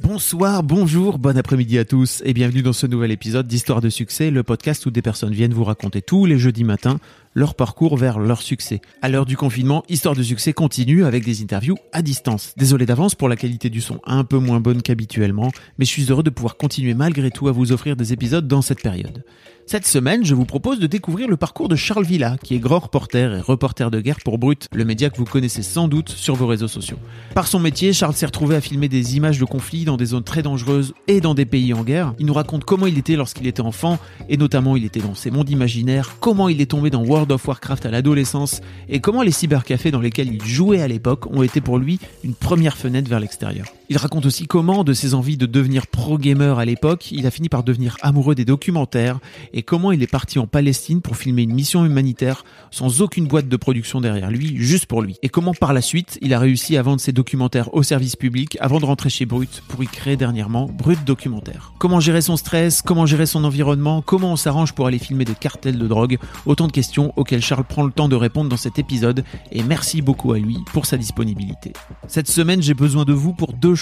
Bonsoir, bonjour, bon après-midi à tous et bienvenue dans ce nouvel épisode d'Histoire de succès, le podcast où des personnes viennent vous raconter tous les jeudis matins leur parcours vers leur succès. À l'heure du confinement, Histoire de succès continue avec des interviews à distance. Désolé d'avance pour la qualité du son un peu moins bonne qu'habituellement, mais je suis heureux de pouvoir continuer malgré tout à vous offrir des épisodes dans cette période. Cette semaine, je vous propose de découvrir le parcours de Charles Villa, qui est grand reporter et reporter de guerre pour Brut, le média que vous connaissez sans doute sur vos réseaux sociaux. Par son métier, Charles s'est retrouvé à filmer des images de conflits dans des zones très dangereuses et dans des pays en guerre. Il nous raconte comment il était lorsqu'il était enfant, et notamment il était dans ses mondes imaginaires, comment il est tombé dans World of Warcraft à l'adolescence, et comment les cybercafés dans lesquels il jouait à l'époque ont été pour lui une première fenêtre vers l'extérieur. Il raconte aussi comment, de ses envies de devenir pro-gamer à l'époque, il a fini par devenir amoureux des documentaires et comment il est parti en Palestine pour filmer une mission humanitaire sans aucune boîte de production derrière lui, juste pour lui. Et comment par la suite, il a réussi à vendre ses documentaires au service public avant de rentrer chez Brut pour y créer dernièrement Brut Documentaire. Comment gérer son stress, comment gérer son environnement, comment on s'arrange pour aller filmer des cartels de drogue, autant de questions auxquelles Charles prend le temps de répondre dans cet épisode et merci beaucoup à lui pour sa disponibilité. Cette semaine, j'ai besoin de vous pour deux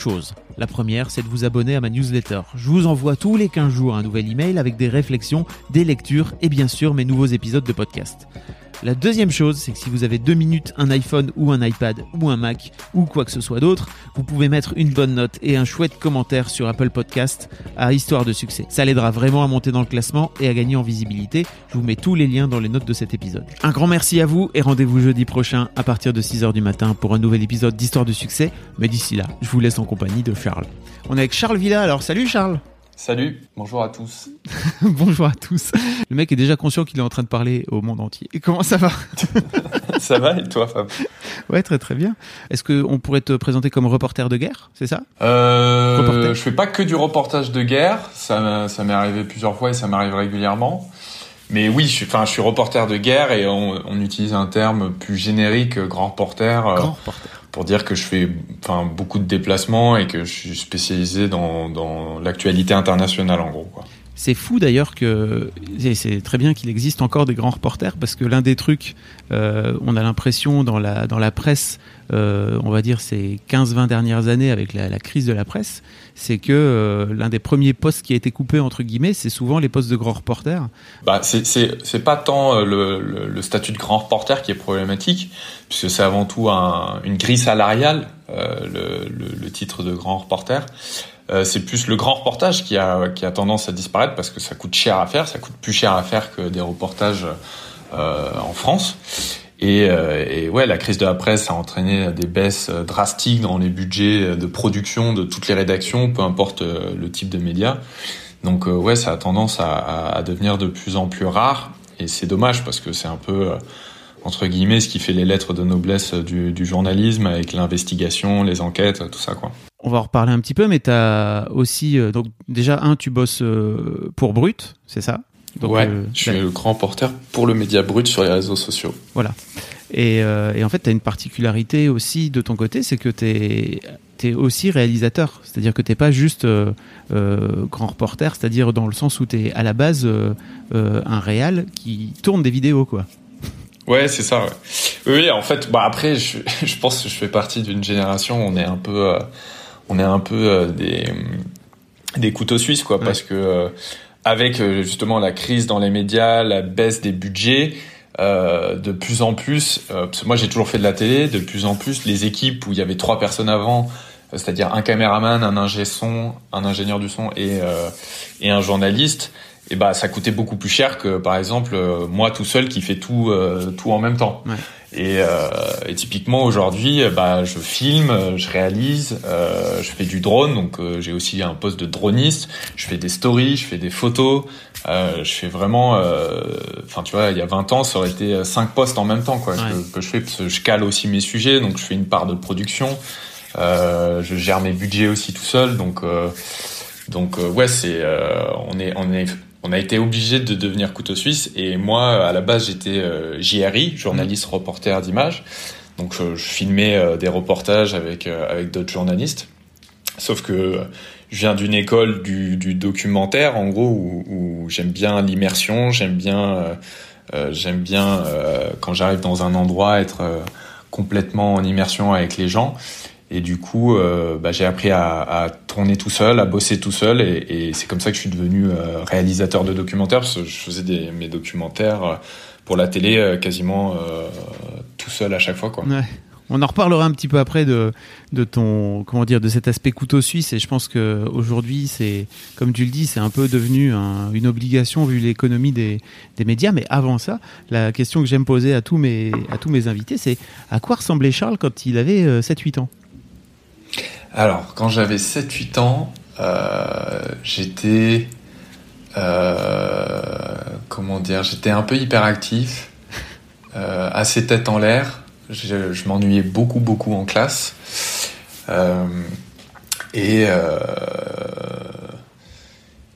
La première, c'est de vous abonner à ma newsletter. Je vous envoie tous les 15 jours un nouvel email avec des réflexions, des lectures et bien sûr mes nouveaux épisodes de podcast. La deuxième chose, c'est que si vous avez deux minutes, un iPhone ou un iPad ou un Mac ou quoi que ce soit d'autre, vous pouvez mettre une bonne note et un chouette commentaire sur Apple Podcast à Histoire de succès. Ça l'aidera vraiment à monter dans le classement et à gagner en visibilité. Je vous mets tous les liens dans les notes de cet épisode. Un grand merci à vous et rendez-vous jeudi prochain à partir de 6h du matin pour un nouvel épisode d'Histoire de succès. Mais d'ici là, je vous laisse en compagnie de Charles. On est avec Charles Villa, alors salut Charles Salut, bonjour à tous. bonjour à tous. Le mec est déjà conscient qu'il est en train de parler au monde entier. Et comment ça va Ça va et toi Fab? Ouais, très très bien. Est-ce qu'on pourrait te présenter comme reporter de guerre, c'est ça? Euh. Je fais pas que du reportage de guerre, ça, ça m'est arrivé plusieurs fois et ça m'arrive régulièrement. Mais oui, je suis, enfin, je suis reporter de guerre et on, on utilise un terme plus générique, grand reporter. Grand reporter pour dire que je fais enfin beaucoup de déplacements et que je suis spécialisé dans, dans l'actualité internationale en gros quoi. C'est fou d'ailleurs que c'est très bien qu'il existe encore des grands reporters parce que l'un des trucs, euh, on a l'impression dans la dans la presse, euh, on va dire ces 15-20 dernières années avec la, la, crise de la presse, c'est que euh, l'un des premiers postes qui a été coupé entre guillemets, c'est souvent les postes de grands reporters. Bah c'est c'est pas tant euh, le, le, le, statut de grand reporter qui est problématique, puisque c'est avant tout un, une grille salariale, euh, le, le, le, titre de grand reporter. Euh, c'est plus le grand reportage qui a, qui a tendance à disparaître parce que ça coûte cher à faire, ça coûte plus cher à faire que des reportages euh, en France. Et, euh, et, ouais, la crise de la presse a entraîné des baisses drastiques dans les budgets de production de toutes les rédactions, peu importe le type de média. Donc ouais, ça a tendance à, à, devenir de plus en plus rare. Et c'est dommage parce que c'est un peu entre guillemets ce qui fait les lettres de noblesse du, du journalisme avec l'investigation, les enquêtes, tout ça quoi. On va en reparler un petit peu, mais tu as aussi. Euh, donc, déjà, un, tu bosses euh, pour Brut, c'est ça? Donc, Ouais, euh, je suis le grand porteur pour le média Brut sur les réseaux sociaux. Voilà. Et, et en fait, tu as une particularité aussi de ton côté, c'est que tu es, es, aussi réalisateur. C'est-à-dire que tu pas juste grand reporter, c'est-à-dire dans le sens où tu es à la base un réal qui tourne des vidéos, quoi. Ouais, c'est ça. Ouais. Oui, en fait, bah après, je, je pense que je fais partie d'une génération. On est un peu, on est un peu euh, des des couteaux suisses quoi, parce que euh, avec euh, justement la crise dans les médias, la baisse des budgets, euh, de plus en plus, euh, parce que moi j'ai toujours fait de la télé, de plus en plus les équipes où il y avait trois personnes avant, c'est-à-dire un caméraman, un ingé son, un ingénieur du son et et un journaliste, et bah ça coûtait beaucoup plus cher que par exemple moi tout seul qui fait tout tout en même temps. Ouais. Et, euh, et, typiquement aujourd'hui, bah, je filme, je réalise, euh, je fais du drone, donc euh, j'ai aussi un poste de droniste. Je fais des stories, je fais des photos. Euh, je fais vraiment, euh, enfin tu vois, il y a 20 ans, ça aurait été cinq postes en même temps quoi ouais. que, que, je fais parce que je cale aussi mes sujets, donc je fais une part de production. Euh, je gère mes budgets aussi tout seul, donc donc ouais, c'est on est on est on a été obligé de devenir couteau suisse et moi à la base j'étais euh, JRI journaliste reporter d'image Donc je, filmais des reportages avec avec d'autres journalistes. Sauf que je viens d'une école du, du, documentaire, en gros, où, où j'aime bien l'immersion, j'aime bien, j'aime bien quand j'arrive dans un endroit être complètement en immersion avec les gens. Et du coup, euh, bah, j'ai appris à, tourner tout seul, à bosser tout seul, et, c'est comme ça que je suis devenu euh, réalisateur de documentaires. Je faisais mes documentaires euh, pour la télé quasiment tout seul à chaque fois. On en reparlera un petit peu après de, ton comment dire de cet aspect couteau suisse. Et je pense que aujourd'hui c'est comme tu le dis c'est un peu devenu un, une obligation vu l'économie des, des médias. Mais avant ça la question que j'aime poser à tous mes à tous mes invités c'est à quoi ressemblait Charles quand il avait 7-8 ans? Alors, quand j'avais 7-8 ans, euh, j'étais. Euh, comment dire J'étais un peu hyperactif, euh, assez tête en l'air. Je, je m'ennuyais beaucoup, beaucoup en classe. Euh, et.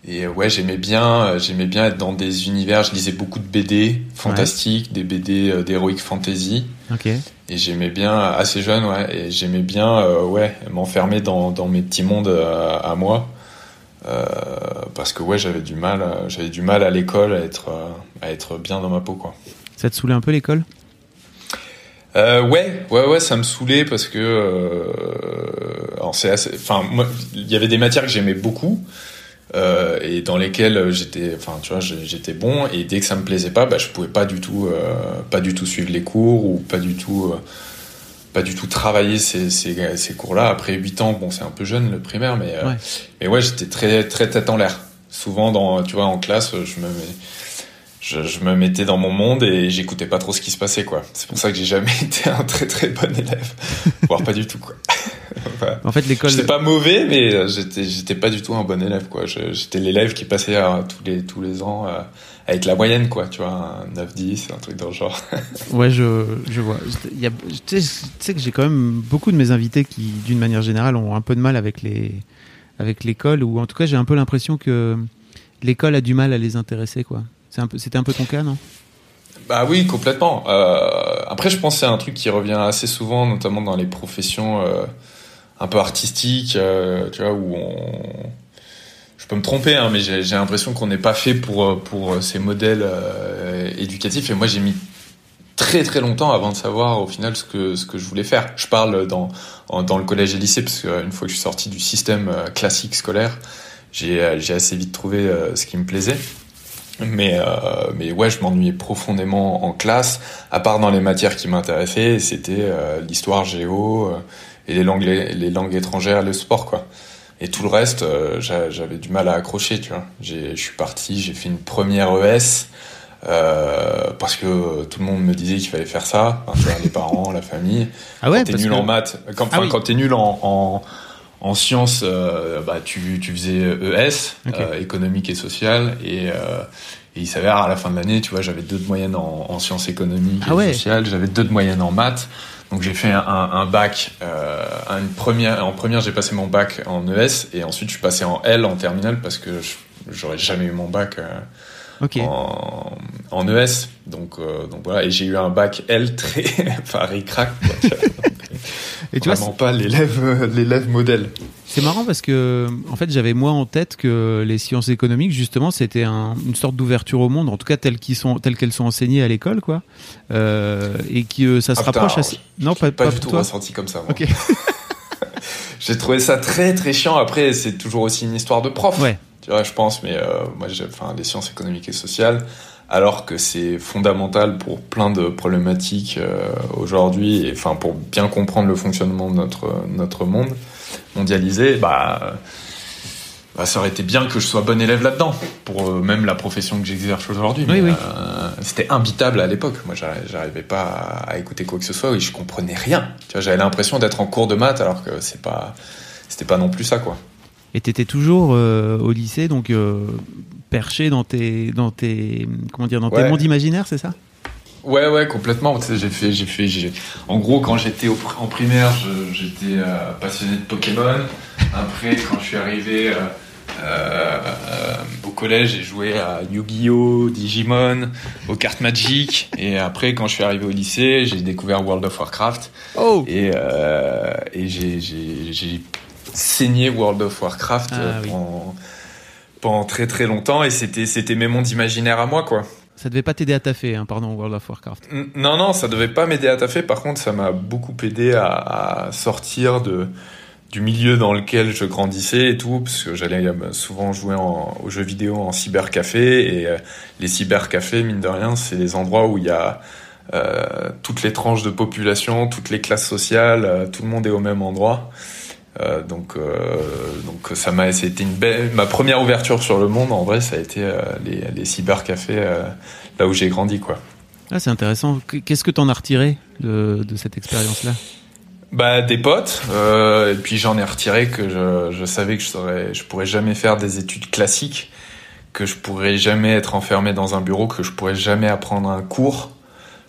Et ouais, j'aimais bien, j'aimais bien être dans des univers. Je lisais beaucoup de BD fantastiques, ouais. des BD d'heroic fantasy. Ok. Et j'aimais bien, assez jeune, ouais, et j'aimais bien, euh, ouais, m'enfermer dans, dans mes petits mondes euh, à moi. Euh, parce que ouais, j'avais du mal, j'avais du mal à l'école à être, à être bien dans ma peau, quoi. Ça te saoulait un peu l'école? Euh, ouais, ouais, ouais, ça me saoulait parce que, euh, alors c'est assez, enfin, moi, il y avait des matières que j'aimais beaucoup, euh, et dans lesquelles j'étais, enfin, tu vois, j'étais bon. Et dès que ça me plaisait pas, bah, je pouvais pas du tout, euh, pas du tout suivre les cours ou pas du tout, euh, pas du tout travailler ces, ces, ces cours-là. Après 8 ans, bon, c'est un peu jeune le primaire, mais euh, Ouais. mais ouais, j'étais très très tête en l'air. Souvent, dans, tu vois, en classe, je me je, je, me mettais dans mon monde et j'écoutais pas trop ce qui se passait quoi. C'est pour ça que j'ai jamais été un très très bon élève, voire pas du tout quoi. en fait, l'école. J'étais pas mauvais, mais j'étais j'étais pas du tout un bon élève quoi. J'étais l'élève qui passait à, tous les tous les ans euh, avec la moyenne quoi, tu vois, un 9-10, un truc dans le genre. ouais, je je vois. Il tu sais que j'ai quand même beaucoup de mes invités qui, d'une manière générale, ont un peu de mal avec les avec l'école ou en tout cas j'ai un peu l'impression que l'école a du mal à les intéresser quoi. C'était un, peu ton cas, non? Bah oui, complètement. Euh, après, je pense que c'est un truc qui revient assez souvent, notamment dans les professions euh, un peu artistiques, euh, tu vois, où on... Je peux me tromper, hein, mais j'ai l'impression qu'on n'est pas fait pour, pour ces modèles éducatifs. Et moi, j'ai mis très très longtemps avant de savoir au final ce que, ce que je voulais faire. Je parle dans, dans le collège et lycée, parce qu'une fois que je suis sorti du système classique scolaire, j'ai assez vite trouvé ce qui me plaisait. Mais, euh, mais ouais, je m'ennuyais profondément en classe, à part dans les matières qui m'intéressaient, c'était euh, l'histoire géo euh, et les langues, les, langues étrangères, le sport, quoi. Et tout le reste, euh, j'avais du mal à accrocher, tu vois. Je suis parti, j'ai fait une première ES, euh, parce que tout le monde me disait qu'il fallait faire ça, enfin, les parents, la famille. Ah ouais, quand t'es nul que... en maths, quand, ah oui. quand t'es nul en, en en sciences, euh, bah, tu, tu faisais ES, okay. euh, économique et social, et, euh, et il s'avère à la fin de l'année, tu vois, j'avais deux de moyenne en, en sciences économiques ah et ouais. sociales, j'avais deux de moyenne en maths, donc j'ai fait un, un, bac, une première, en première j'ai passé mon bac en ES, et ensuite je suis passé en L en terminale parce que j'aurais jamais eu mon bac okay. en, en ES, donc, donc voilà, et j'ai eu un bac L très, enfin ric-rac, et tu Vraiment vois, pas l'élève, l'élève modèle. C'est marrant parce que, en fait, j'avais moi en tête que les sciences économiques, justement, c'était un, une sorte d'ouverture au monde, en tout cas telles qu'elles sont, enseignées à l'école, quoi, euh, et que ça se ah, rapproche putain, assez. Non, pas, pas, pas, du tout toi. ressenti comme ça. Moi. Ok. J'ai trouvé ça très très chiant. Après, c'est toujours aussi une histoire de prof. Ouais. Tu vois, je pense, mais euh, moi, enfin, les sciences économiques et sociales, alors que c'est fondamental pour plein de problématiques euh, aujourd'hui, et enfin pour bien comprendre le fonctionnement de notre notre monde mondialisé, bah, bah, ça aurait été bien que je sois bon élève là-dedans, pour euh, même la profession que j'exerce aujourd'hui. Oui, mais oui. euh, c'était imbitable à l'époque. Moi, j'arrivais pas à, à, écouter quoi que ce soit et je comprenais rien. J'avais l'impression d'être en cours de maths alors que c'est pas, c'était pas non plus ça, quoi. Et t'étais toujours au lycée, donc perché dans tes, dans tes, comment dire, dans ouais. tes mondes imaginaires, c'est ça? Ouais, ouais, complètement. Tu sais, j'ai fait, j'ai fait, j'ai. En gros, quand j'étais en primaire, j'étais euh, passionné de Pokémon. Après, quand je suis arrivé, euh, au collège, j'ai joué à Yu-Gi-Oh, Digimon, aux cartes Magic. Et après, quand je suis arrivé au lycée, j'ai découvert World of Warcraft. Oh. Et, et j'ai saigné World of Warcraft ah pendant, pendant très très longtemps. Et c'était c'était mes mondes imaginaires à moi, quoi. Ça devait pas t'aider à taffer, hein, pardon, World of Warcraft. Non, non, ça devait pas m'aider à taffer. Par contre, ça m'a beaucoup aidé à, sortir de du milieu dans lequel je grandissais et tout, parce que j'allais euh, souvent jouer aux jeux vidéo en cybercafé et euh, les cybercafés, mine de rien, c'est les endroits où il y a euh, toutes les tranches de population, toutes les classes sociales, tout le monde est au même endroit. Euh, donc, euh, donc ça m'a, c'était une belle, ma première ouverture sur le monde. En vrai, ça a été euh, les, les cybercafés là où j'ai grandi, quoi. Ah, c'est intéressant. Qu'est-ce que t'en as retiré de, de cette expérience-là? Bah des potes et puis j'en ai retiré que je, je savais que je saurais, je pourrais jamais faire des études classiques que je pourrais jamais être enfermé dans un bureau que je pourrais jamais apprendre un cours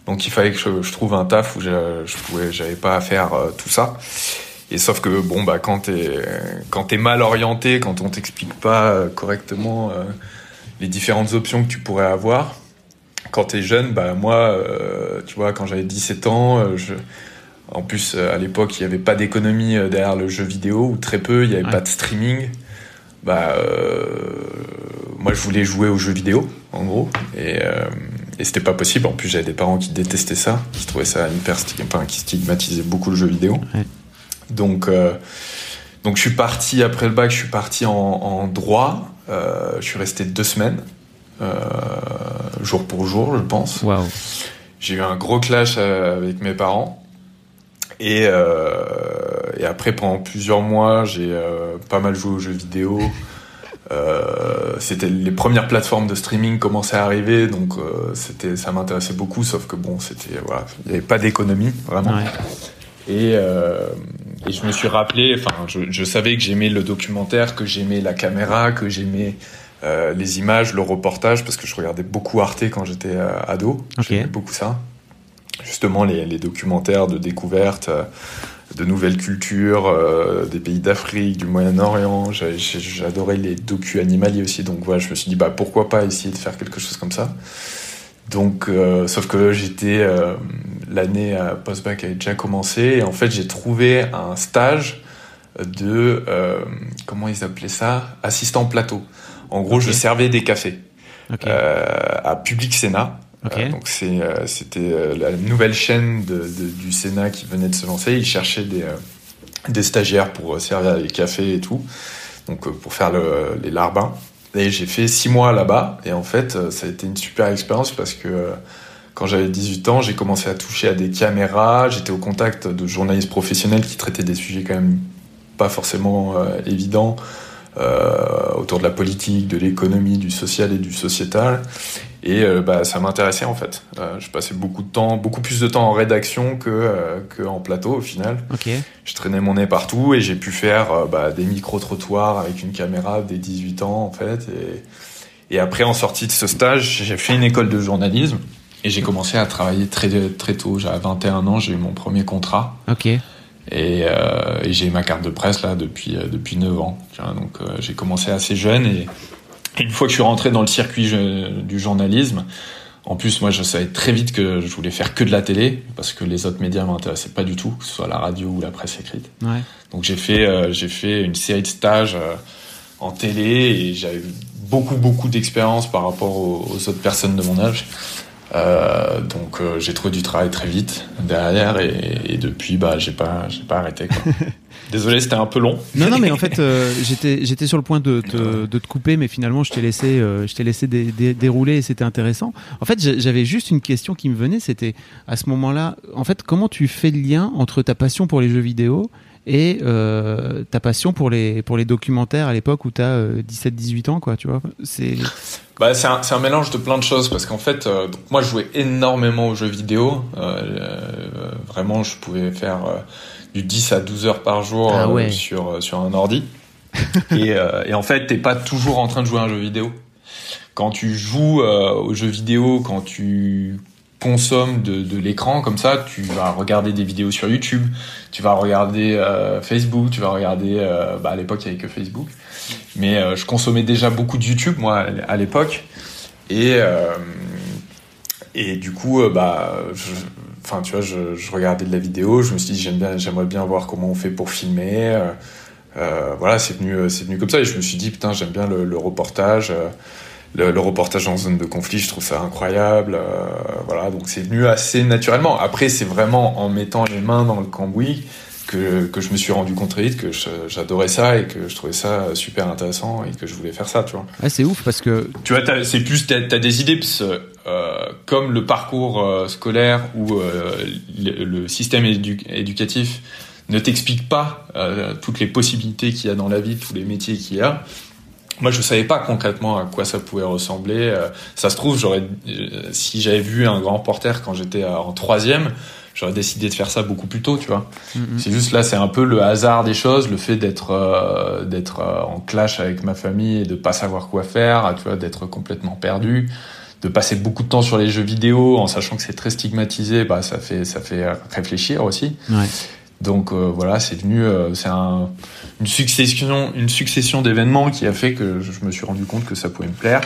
donc il fallait que je, je trouve un taf où je, je pouvais j'avais pas à faire tout ça et sauf que bon bah quand t'es quand t'es mal orienté, quand on t'explique pas euh, correctement euh, les différentes options que tu pourrais avoir, quand t'es jeune, bah moi, euh, tu vois, quand j'avais 17 ans, je, en plus à l'époque il n'y avait pas d'économie derrière le jeu vidéo ou très peu, il n'y avait pas de streaming. Bah moi je voulais jouer aux jeux vidéo en gros et et c'était pas possible. En plus, j'avais des parents qui détestaient ça, qui trouvaient ça hyper, enfin, qui stigmatisaient beaucoup le jeu vidéo. Ouais. Donc, euh, donc je suis parti après le bac, je suis parti en, droit. Euh, je suis resté deux semaines, euh, jour pour jour, je pense. J'ai eu un gros clash avec mes parents. Et, et après, pendant plusieurs mois, j'ai pas mal joué aux jeux vidéo. c'était les premières plateformes de streaming commençaient à arriver, donc c'était ça m'intéressait beaucoup. Sauf que bon, c'était voilà, il n'y avait pas d'économie vraiment. Et, et je me suis rappelé, enfin, je, je savais que j'aimais le documentaire, que j'aimais la caméra, que j'aimais euh, les images, le reportage, parce que je regardais beaucoup Arte quand j'étais euh, ado. J'aimais beaucoup ça. Justement, les, les documentaires de découverte, euh, de nouvelles cultures, euh, des pays d'Afrique, du Moyen-Orient. J'adorais les docus animaliers aussi. Donc voilà, je me suis dit, bah, pourquoi pas essayer de faire quelque chose comme ça. Donc, euh, sauf que j'étais euh, l'année post-bac avait déjà commencé et en fait j'ai trouvé un stage de euh, comment ils appelaient ça? Assistant plateau. En gros, je servais des cafés à Public Sénat. donc c'est c'était la nouvelle chaîne de, de, du Sénat qui venait de se lancer. Ils cherchaient des des stagiaires pour servir les cafés et tout. Donc pour faire le, les larbins. Et j'ai fait six mois là-bas. Et en fait, euh, ça a été une super expérience parce que euh, quand j'avais 18 ans, j'ai commencé à toucher à des caméras. J'étais au contact de journalistes professionnels qui traitaient des sujets quand même pas forcément euh, évidents. Autour de la politique, de l'économie, du social et du sociétal. Et euh, bah, ça m'intéressait en fait. Euh, je passais beaucoup de temps, beaucoup plus de temps en rédaction que, euh, que en plateau au final. Okay. Je traînais mon nez partout et j'ai pu faire bah, des micro-trottoirs avec une caméra dès 18 ans en fait. Et, et après en sortie de ce stage, j'ai fait une école de journalisme et j'ai commencé à travailler très, très tôt. J'avais 21 ans, j'ai eu mon premier contrat. Ok. Et, et j'ai ma carte de presse là depuis depuis 9 ans. Donc j'ai commencé assez jeune et une fois que je suis rentré dans le circuit du journalisme, en plus moi je savais très vite que je voulais faire que de la télé parce que les autres médias m'intéressaient pas du tout, que ce soit la radio ou la presse écrite. Ouais. Donc j'ai fait j'ai fait une série de stages en télé et j'avais beaucoup beaucoup d'expérience par rapport aux, aux, autres personnes de mon âge. Euh, donc euh, j'ai trouvé du travail très vite derrière et, et depuis bah j'ai pas j'ai pas arrêté quoi. Désolé, c'était un peu long. Non, non, mais en fait, euh, j'étais, j'étais sur le point de te, de te couper, mais finalement, je t'ai laissé, euh, je t'ai laissé dé, dé, dérouler et c'était intéressant. En fait, j'avais juste une question qui me venait, c'était à ce moment-là, en fait, comment tu fais le lien entre ta passion pour les jeux vidéo et euh, ta passion pour les pour les documentaires à l'époque où tu as 17 18 ans quoi tu vois? C'est bah c'est un, un mélange de plein de choses parce qu'en fait euh, donc moi je jouais énormément aux jeux vidéo euh, euh vraiment je pouvais faire du 10 à 12 heures par jour ah ouais. sur sur un ordi. Et, et en fait t'es pas toujours en train de jouer à un jeu vidéo. Quand tu joues aux jeux vidéo quand tu consommes de, l'écran comme ça, tu vas regarder des vidéos sur YouTube, tu vas regarder euh, Facebook, tu vas regarder. Euh, bah à l'époque, il n'y avait que Facebook, mais euh, je consommais déjà beaucoup de YouTube moi à l'époque, et et du coup, bah, enfin tu vois, je, je, regardais de la vidéo, je me suis dit j'aime bien, j'aimerais bien voir comment on fait pour filmer. voilà, c'est venu, c'est venu comme ça, et je me suis dit putain, j'aime bien le, le reportage le, reportage en zone de conflit, je trouve ça incroyable. Euh, voilà, donc c'est venu assez naturellement. Après, c'est vraiment en mettant les mains dans le cambouis que, que je me suis rendu compte très vite que j'adorais ça et que je trouvais ça super intéressant et que je voulais faire ça, tu vois. Ouais, c'est ouf parce que. Tu vois, c'est plus, t'as as des idées, parce, euh, comme le parcours euh, scolaire ou euh, le, système éducatif ne t'explique pas toutes les possibilités qu'il y a dans la vie, tous les métiers qu'il y a moi, je savais pas concrètement à quoi ça pouvait ressembler. Ça se trouve, j'aurais, si j'avais vu un grand porteur quand j'étais en troisième, j'aurais décidé de faire ça beaucoup plus tôt, tu vois. Mm-hmm. C'est juste là, c'est un peu le hasard des choses, le fait d'être, d'être en clash avec ma famille et de pas savoir quoi faire, tu vois, d'être complètement perdu, de passer beaucoup de temps sur les jeux vidéo en sachant que c'est très stigmatisé, bah ça fait, ça fait réfléchir aussi. Ouais. Donc euh, voilà, c'est venu, euh, c'est un, une succession, une succession d'événements qui a fait que je me suis rendu compte que ça pouvait me plaire.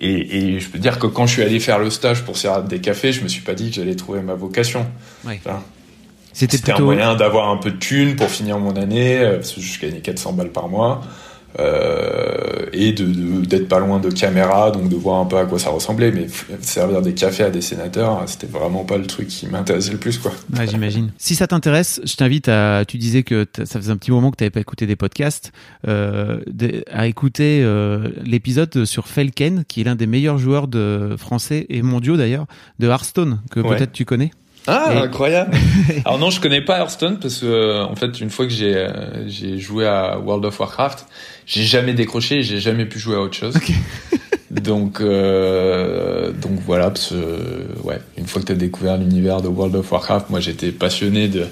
Et, et, je peux dire que quand je suis allé faire le stage pour servir des cafés, je me suis pas dit que j'allais trouver ma vocation. C'était un moyen d'avoir un peu de thunes pour finir mon année, euh, parce que je gagnais 400 balles par mois. Euh, et de d'être pas loin de caméra, donc de voir un peu à quoi ça ressemblait. Mais servir des cafés à des sénateurs, c'était vraiment pas le truc qui m'intéressait le plus, quoi. Ouais, j'imagine. si ça t'intéresse, je t'invite à. Tu disais que ça faisait un petit moment que t'avais pas écouté des podcasts, euh, à écouter euh, l'épisode sur Felken, qui est l'un des meilleurs joueurs de français et mondiaux d'ailleurs de Hearthstone, que peut-être tu connais. Ah, incroyable. Alors non, je connais pas Hearthstone parce que euh, en fait, une fois que j'ai euh, j'ai joué à World of Warcraft, j'ai jamais décroché, j'ai jamais pu jouer à autre chose. donc euh, donc voilà, parce, ouais, une fois que tu as découvert l'univers de World of Warcraft, moi j'étais passionné de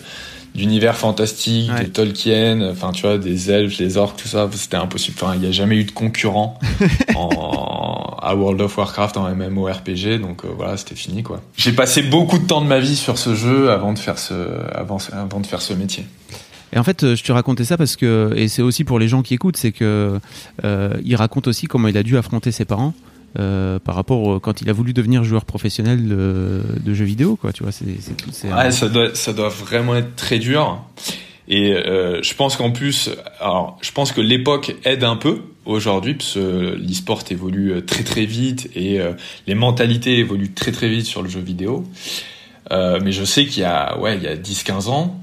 d'univers fantastique, de Tolkien, enfin tu vois, des elfes, des orques, tout ça, c'était impossible. Enfin, il n'y a jamais eu de concurrent en, à World of Warcraft en MMORPG, donc euh, voilà, c'était fini quoi. J'ai passé beaucoup de temps de ma vie sur ce jeu avant de faire ce, avant, avant de faire ce métier. Et en fait, euh, je te racontais ça parce que, et c'est aussi pour les gens qui écoutent, c'est que euh, il raconte aussi comment il a dû affronter ses parents. Euh, par rapport quand il a voulu devenir joueur professionnel de, jeux vidéo quoi tu vois c'est ouais, ça doit vraiment être très dur. Et euh, je pense qu'en plus alors je pense que l'époque aide un peu aujourd'hui parce que l'e-sport évolue très très vite et euh, les mentalités évoluent très très vite sur le jeu vidéo. Mais je sais qu'il y a ouais il y a 10 15 ans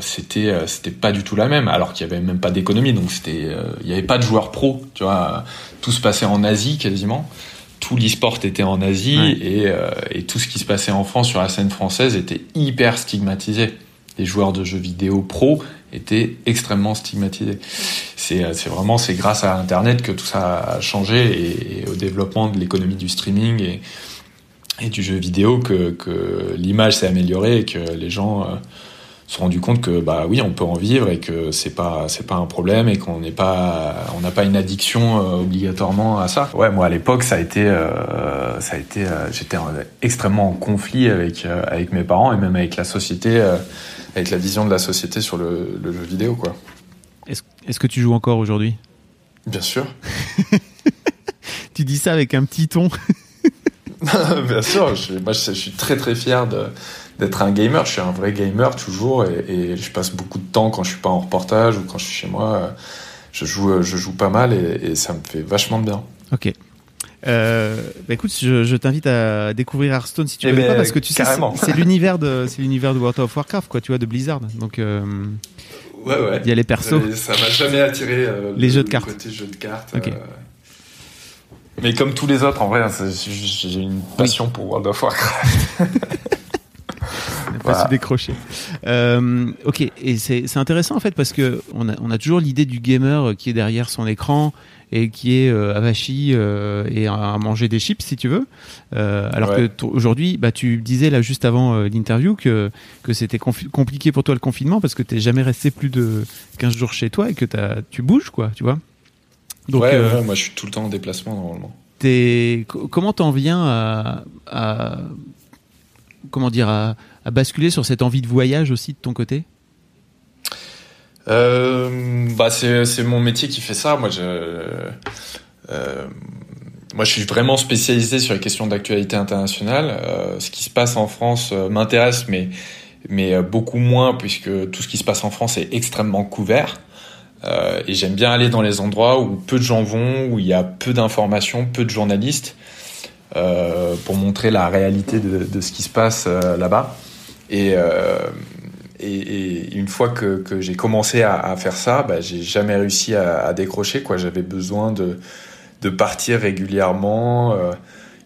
c'était c'était pas du tout la même alors qu'il y avait même pas d'économie donc c'était il y avait pas de joueurs pro tu vois tout se passait en Asie quasiment. Tout l'e-sport était en Asie euh, et, tout ce qui se passait en France sur la scène française était hyper stigmatisé. Les joueurs de jeux vidéo pro étaient extrêmement stigmatisés. C'est, euh, vraiment c'est grâce à Internet que tout ça a changé et, au développement de l'économie du streaming et, et du jeu vidéo que, l'image s'est améliorée et que les gens euh, se rendu compte que bah oui on peut en vivre et que c'est pas c'est pas un problème et qu'on n'est pas on n'a pas une addiction euh, obligatoirement à ça. Ouais moi à l'époque ça a été euh, ça a été euh, j'étais extrêmement en conflit avec avec mes parents et même avec la société avec la vision de la société sur le, le jeu vidéo quoi. Est-ce est-ce que tu joues encore aujourd'hui? Bien sûr. Tu dis ça avec un petit ton. Bien sûr je, moi je suis très très fier de d'être un gamer. Je suis un vrai gamer toujours et, je passe beaucoup de temps quand je suis pas en reportage ou quand je suis chez moi. Je joue, je joue pas mal et, ça me fait vachement de bien. Ok. Euh, bah écoute, je, t'invite à découvrir Hearthstone si tu veux eh pas ben, parce que tu sais c'est l'univers de c'est l'univers de World of Warcraft quoi, tu vois, de Blizzard. Donc euh, ouais ouais. Il y a les persos. Ça m'a jamais attiré euh, les jeux de cartes. Côté jeux de cartes. Mais comme tous les autres, en vrai, j'ai une passion pour World of Warcraft. pas se décrocher. Euh, ok, et c'est intéressant en fait parce que on a, on a toujours l'idée du gamer qui est derrière son écran et qui est euh, avachi euh, et à manger des chips si tu veux. Euh, alors que aujourd'hui, bah, tu disais là juste avant l'interview que, que c'était compliqué pour toi le confinement parce que tu jamais resté plus de 15 jours chez toi et que as, tu bouges quoi, tu vois. Donc, ouais, ouais, moi je suis tout le temps en déplacement normalement. Es, comment t'en viens à, à comment dire, à, basculer sur cette envie de voyage aussi de ton côté? Euh, bah c'est mon métier qui fait ça. Moi, je, euh, moi, je suis vraiment spécialisé sur les questions d'actualité internationale. Euh, ce qui se passe en France m'intéresse, mais mais beaucoup moins puisque tout ce qui se passe en France est extrêmement couvert. et j'aime bien aller dans les endroits où peu de gens vont, où il y a peu d'informations, peu de journalistes. Euh, pour montrer la réalité de, de ce qui se passe euh, là-bas. Et, euh, et, et, une fois que, que j'ai commencé à, à, faire ça, bah, j'ai jamais réussi à, à décrocher. Quoi, j'avais besoin de, de partir régulièrement.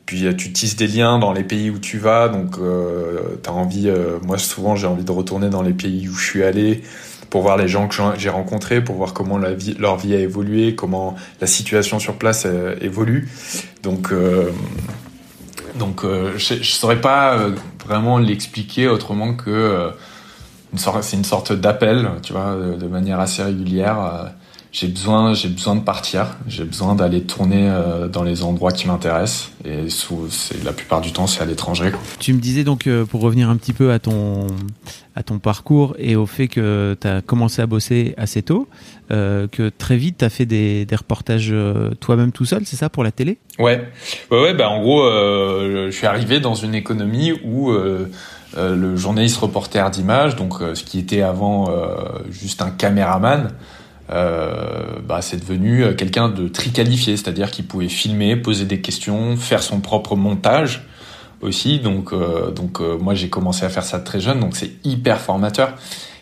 puis tu tisses des liens dans les pays où tu vas, donc euh, as envie. moi, souvent, j'ai envie de retourner dans les pays où je suis allé pour voir les gens que j'ai rencontrés, pour voir comment leur vie a évolué, comment la situation sur place euh, évolue. Donc, euh, donc euh, je ne saurais pas vraiment l'expliquer autrement que c'est une sorte d'appel, tu vois, de, manière assez régulière j'ai besoin, j'ai besoin de partir, j'ai besoin d'aller tourner euh, dans les endroits qui m'intéressent et c'est la plupart du temps c'est à l'étranger. Tu me disais donc euh, pour revenir un petit peu à ton à ton parcours et au fait que tu as commencé à bosser assez tôt, euh, que très vite tu as fait des, des reportages toi-même tout seul, c'est ça pour la télé? Ouais. Ouais ouais, bah en gros je suis arrivé dans une économie où le journaliste reporter d'image, donc ce qui était avant juste un caméraman, bah, c'est devenu euh, quelqu'un de très qualifié, c'est-à-dire qu'il pouvait filmer, poser des questions, faire son propre montage aussi. Donc, euh, donc euh, moi j'ai commencé à faire ça très jeune, donc c'est hyper formateur.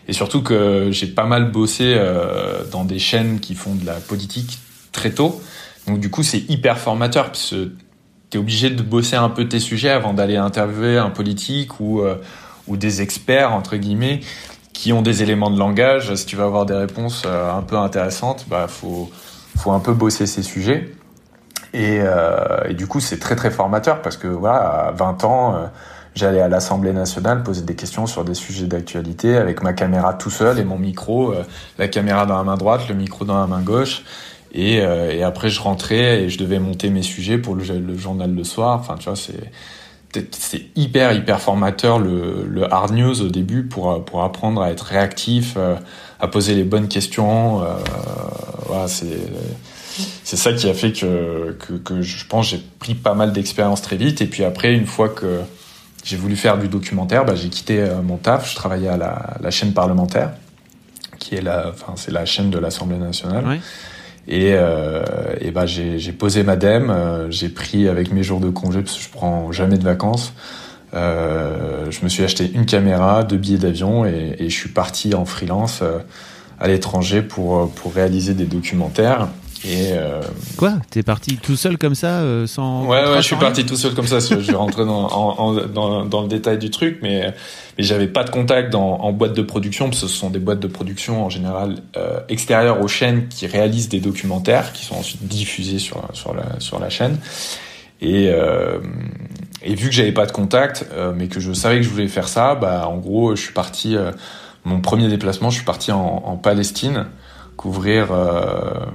Et surtout que j'ai pas mal bossé euh, dans des chaînes qui font de la politique très tôt. Donc du coup c'est hyper formateur parce que t'es obligé de bosser un peu tes sujets avant d'aller interviewer un politique ou ou des experts entre guillemets qui ont des éléments de langage. Si tu veux avoir des réponses euh, un peu intéressantes, bah faut faut un peu bosser ces sujets. Et, euh, du coup, c'est très très formateur parce que voilà, à 20 ans, euh, j'allais à l'Assemblée nationale poser des questions sur des sujets d'actualité avec ma caméra tout seul et mon micro, euh, la caméra dans la main droite, le micro dans la main gauche. Et, et après, je rentrais et je devais monter mes sujets pour le, le journal le soir. Enfin, tu vois, c'est c'est hyper hyper formateur le, le, hard news au début pour pour apprendre à être réactif, euh, à poser les bonnes questions. Euh, c'est c'est ça qui a fait que, que, je pense j'ai pris pas mal d'expérience très vite. Et puis après, une fois que j'ai voulu faire du documentaire, bah, j'ai quitté euh, mon taf. Je travaillais à la, chaîne parlementaire, qui est la, enfin c'est la chaîne de l'Assemblée nationale. Et, euh, j'ai, j'ai posé ma dème, euh, j'ai pris avec mes jours de congé parce que je prends jamais de vacances. Euh, je me suis acheté une caméra, deux billets d'avion et, et je suis parti en freelance euh, à l'étranger pour pour réaliser des documentaires. Et euh... Quoi? T'es parti tout seul comme ça, euh, sans. Ouais, ouais, je suis parti tout seul comme ça. je vais rentrer dans, en, dans, dans, le détail du truc, mais, mais j'avais pas de contact dans, en boîte de production, parce que ce sont des boîtes de production en général euh, extérieures aux chaînes qui réalisent des documentaires qui sont ensuite diffusés sur, sur, la, sur la chaîne. Et, euh, et vu que j'avais pas de contact, euh, mais que je savais que je voulais faire ça, bah en gros, je suis parti. Euh, mon premier déplacement, je suis parti en, en Palestine couvrir euh,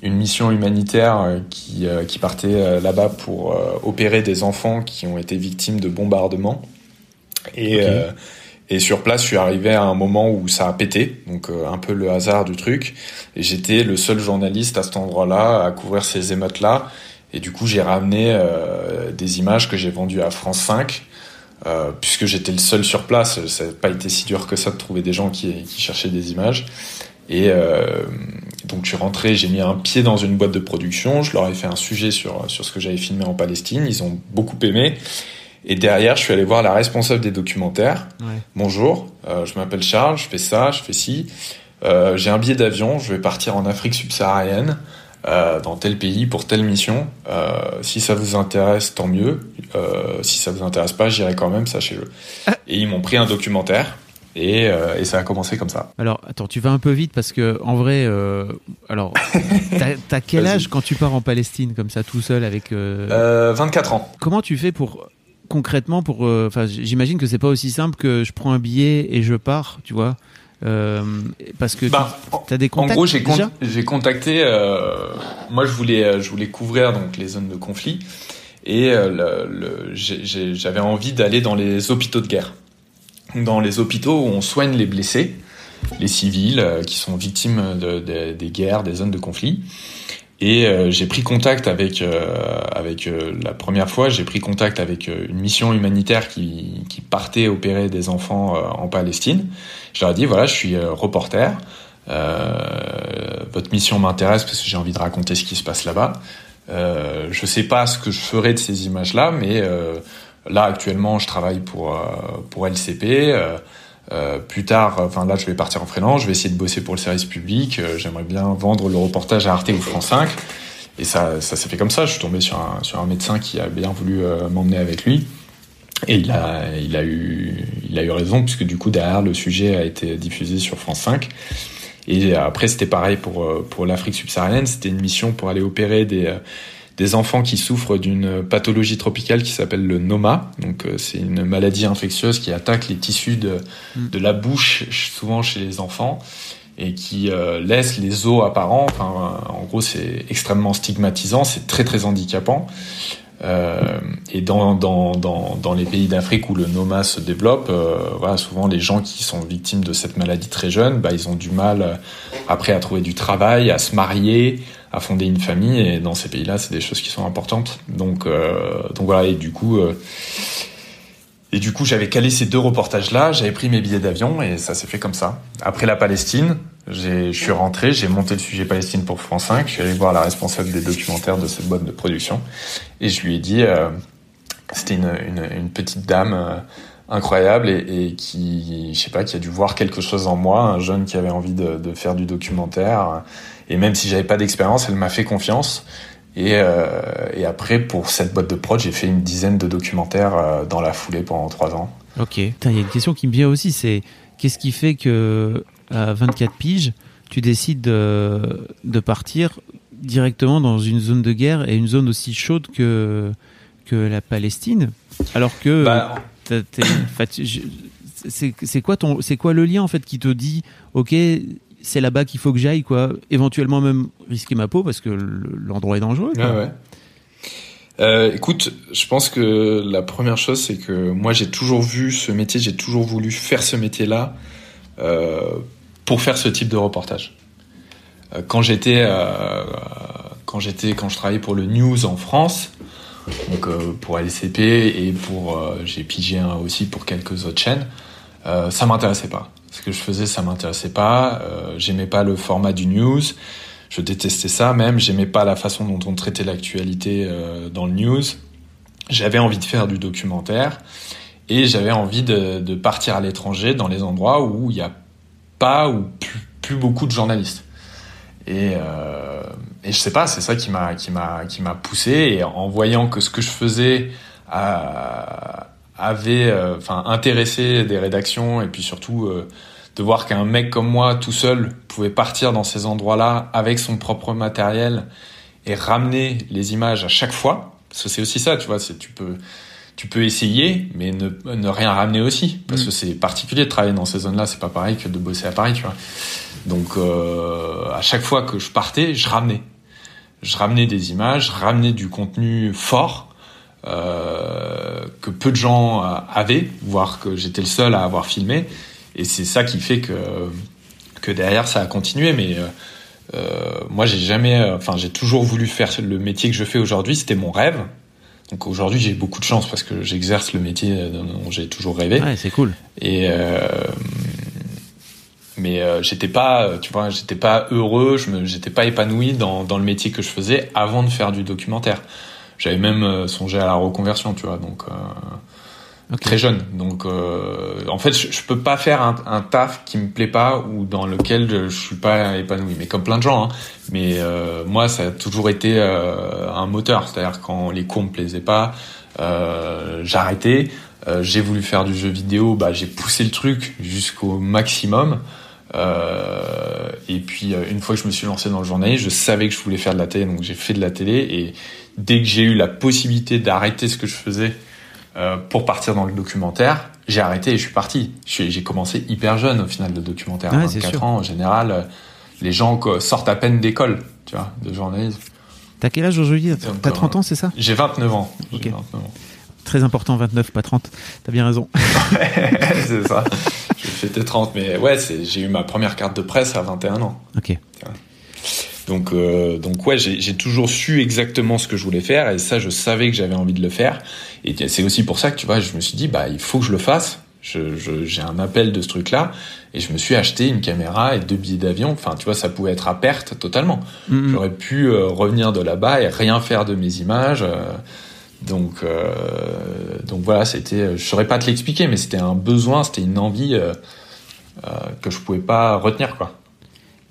une mission humanitaire euh, qui, euh, qui partait là-bas pour opérer des enfants qui ont été victimes de bombardements. Et, okay. et sur place, je suis arrivé à un moment où ça a pété, donc un peu le hasard du truc. Et j'étais le seul journaliste à cet endroit-là à couvrir ces émeutes-là. Et du coup, j'ai ramené des images que j'ai vendues à France 5. Euh, puisque j'étais le seul sur place, ça n'a pas été si dur que ça de trouver des gens qui, qui cherchaient des images. Et euh, donc je suis rentré, j'ai mis un pied dans une boîte de production, je leur ai fait un sujet sur, sur ce que j'avais filmé en Palestine, ils ont beaucoup aimé. Et derrière, je suis allé voir la responsable des documentaires. Ouais. Bonjour, euh, je m'appelle Charles, je fais ça, je fais ci. Euh, j'ai un billet d'avion, je vais partir en Afrique subsaharienne, euh, dans tel pays pour telle mission. Si ça vous intéresse, tant mieux. Si ça vous intéresse pas, j'irai quand même, sachez-le. Ah. Et ils m'ont pris un documentaire. Et, euh, et, ça a commencé comme ça. Alors, attends, tu vas un peu vite parce que en vrai, euh, alors, t'as as quel âge quand tu pars en Palestine comme ça, tout seul avec euh... 24 ans. Comment tu fais pour concrètement pour, enfin, j'imagine que c'est pas aussi simple que je prends un billet et je pars, tu vois. parce que bah, tu as des contacts. En gros, j'ai con contacté. moi, je voulais, je voulais couvrir donc les zones de conflit. et j'avais envie d'aller dans les hôpitaux de guerre, dans les hôpitaux où on soigne les blessés, les civils qui sont victimes des guerres, des zones de conflit. Et euh, j'ai pris contact avec, euh, avec euh, la première fois, j'ai pris contact avec une mission humanitaire qui, partait opérer des enfants en Palestine. Je leur ai dit, voilà, je suis reporter. votre mission m'intéresse parce que j'ai envie de raconter ce qui se passe là-bas. Euh, je sais pas ce que je ferai de ces images-là, mais là actuellement, je travaille pour pour LCP. Euh, plus tard, enfin là, je vais partir en freelance, je vais essayer de bosser pour le service public. Euh, j'aimerais bien vendre le reportage à Arte ou France 5. Et ça, ça s'est fait comme ça. Je suis tombé sur un, sur un médecin qui a bien voulu euh, m'emmener avec lui. Et il a, il a eu, il a eu raison puisque du coup derrière le sujet a été diffusé sur France 5. Et après c'était pareil pour pour l'Afrique subsaharienne. C'était une mission pour aller opérer des des enfants qui souffrent d'une pathologie tropicale qui s'appelle le noma. Donc euh, c'est une maladie infectieuse qui attaque les tissus de, mm. de la bouche, souvent chez les enfants, et qui euh, laisse les os apparents. Enfin, en gros, c'est extrêmement stigmatisant, c'est très très handicapant. Euh, et dans, dans, dans, dans, les pays d'Afrique où le noma se développe, euh, voilà, souvent les gens qui sont victimes de cette maladie très jeunes, bah, ils ont du mal après à trouver du travail, à se marier, à fonder une famille et dans ces pays-là, c'est des choses qui sont importantes. Donc, euh, donc voilà. Et du coup, euh, et du coup, j'avais calé ces deux reportages-là. J'avais pris mes billets d'avion et ça s'est fait comme ça. Après la Palestine, je suis rentré, j'ai monté le sujet Palestine pour France 5. Je suis allé voir la responsable des documentaires de cette boîte de production et je lui ai dit, euh, c'était une, petite dame. Incroyable et, qui, je sais pas, qui a dû voir quelque chose en moi, un jeune qui avait envie de faire du documentaire et même si j'avais pas d'expérience, elle m'a fait confiance. Et, euh, et, après, pour cette boîte de prod, j'ai fait une dizaine de documentaires euh, dans la foulée pendant trois ans. Ok. Il y a une question qui me vient aussi, c'est qu'est-ce qui fait que à 24 piges, tu décides de, de, partir directement dans une zone de guerre et une zone aussi chaude que, que la Palestine, alors que bah, c'est quoi ton, c'est quoi le lien en fait qui te dit, ok, c'est là-bas qu'il faut que j'aille, quoi. Éventuellement même risquer ma peau parce que l'endroit est dangereux. Euh, écoute, je pense que la première chose, c'est que moi, j'ai toujours vu ce métier, j'ai toujours voulu faire ce métier-là euh, pour faire ce type de reportage. Euh, quand j'étais, quand j'étais, quand je travaillais pour le news en France, donc pour LCP et pour, j'ai pigé aussi pour quelques autres chaînes, ça m'intéressait pas ce que je faisais, ça m'intéressait pas. Euh, j'aimais pas le format du news. Je détestais ça même. J'aimais pas la façon dont on traitait l'actualité euh, dans le news. J'avais envie de faire du documentaire et j'avais envie de, partir à l'étranger dans les endroits où il n'y a pas ou plus, plus, beaucoup de journalistes. Et, euh, et je sais pas, c'est ça qui m'a qui m'a qui m'a poussé. Et en voyant que ce que je faisais à, avait euh, enfin intéressé des rédactions et puis surtout euh, de voir qu'un mec comme moi tout seul pouvait partir dans ces endroits-là avec son propre matériel et ramener les images à chaque fois. Parce que c'est aussi ça tu vois c'est tu peux tu peux essayer mais ne, ne rien ramener aussi. Parce mm. que c'est particulier de travailler dans ces zones-là. C'est pas pareil que de bosser à Paris tu vois. Donc euh, à chaque fois que je partais je ramenais. Je ramenais des images je ramenais du contenu fort euh, que peu de gens avaient, voire que j'étais le seul à avoir filmé. Et c'est ça qui fait que, que derrière ça a continué. Mais euh, euh moi, j'ai jamais, enfin, j'ai toujours voulu faire le métier que je fais aujourd'hui. C'était mon rêve. Donc aujourd'hui, j'ai beaucoup de chance parce que j'exerce le métier dont j'ai toujours rêvé. Ouais, c'est cool. Et euh, mais euh, j'étais pas, tu vois, j'étais pas heureux, je me, j'étais pas épanoui dans, dans le métier que je faisais avant de faire du documentaire. J'avais même euh, songé à la reconversion, tu vois, donc euh, très jeune. Donc, euh, en fait, je, je, peux pas faire un, un, taf qui me plaît pas ou dans lequel je, je suis pas épanoui. Mais comme plein de gens, hein. mais moi, ça a toujours été un moteur. C'est-à-dire quand les cours me plaisaient pas, j'arrêtais. j'ai voulu faire du jeu vidéo, bah j'ai poussé le truc jusqu'au maximum. Euh, et puis une fois que je me suis lancé dans le journalisme, je savais que je voulais faire de la télé, donc j'ai fait de la télé. Et dès que j'ai eu la possibilité d'arrêter ce que je faisais euh, pour partir dans le documentaire, j'ai arrêté et je suis parti. J'ai commencé hyper jeune au final de documentaire, ouais, 24 ans en général. Les gens sortent à peine d'école, tu vois, de journalisme. T'as quel âge aujourd'hui? T'as 30 ans, c'est ça? J'ai 29 ans. Ok. Très important, 29, pas 30. T'as bien raison. c'est ça. Je fêter 30, mais ouais, j'ai eu ma première carte de presse à 21 ans. Ok. Donc, euh, donc ouais, j'ai toujours su exactement ce que je voulais faire et ça, je savais que j'avais envie de le faire. Et c'est aussi pour ça que tu vois, je me suis dit, bah, il faut que je le fasse. J'ai un appel de ce truc-là et je me suis acheté une caméra et deux billets d'avion. Enfin, tu vois, ça pouvait être à perte totalement. Mm-hmm. J'aurais pu euh, revenir de là-bas et rien faire de mes images. Euh, donc, euh, donc voilà, c'était, je saurais pas te l'expliquer, mais c'était un besoin, c'était une envie que je pouvais pas retenir, quoi.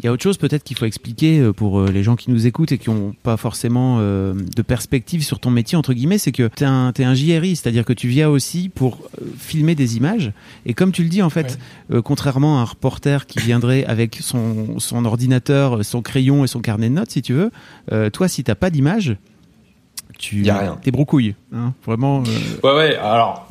Il y a autre chose peut-être qu'il faut expliquer euh, pour euh, les gens qui nous écoutent et qui n'ont pas forcément euh, de perspective sur ton métier, entre guillemets, c'est que tu es un, es un JRI, c'est-à-dire que tu viens aussi pour filmer des images. Et comme tu le dis, en fait, contrairement à un reporter qui viendrait avec son, son, ordinateur, son crayon et son carnet de notes, si tu veux, toi, si t'as pas d'image, tu es broucouille. Hein, vraiment. Ouais, ouais, alors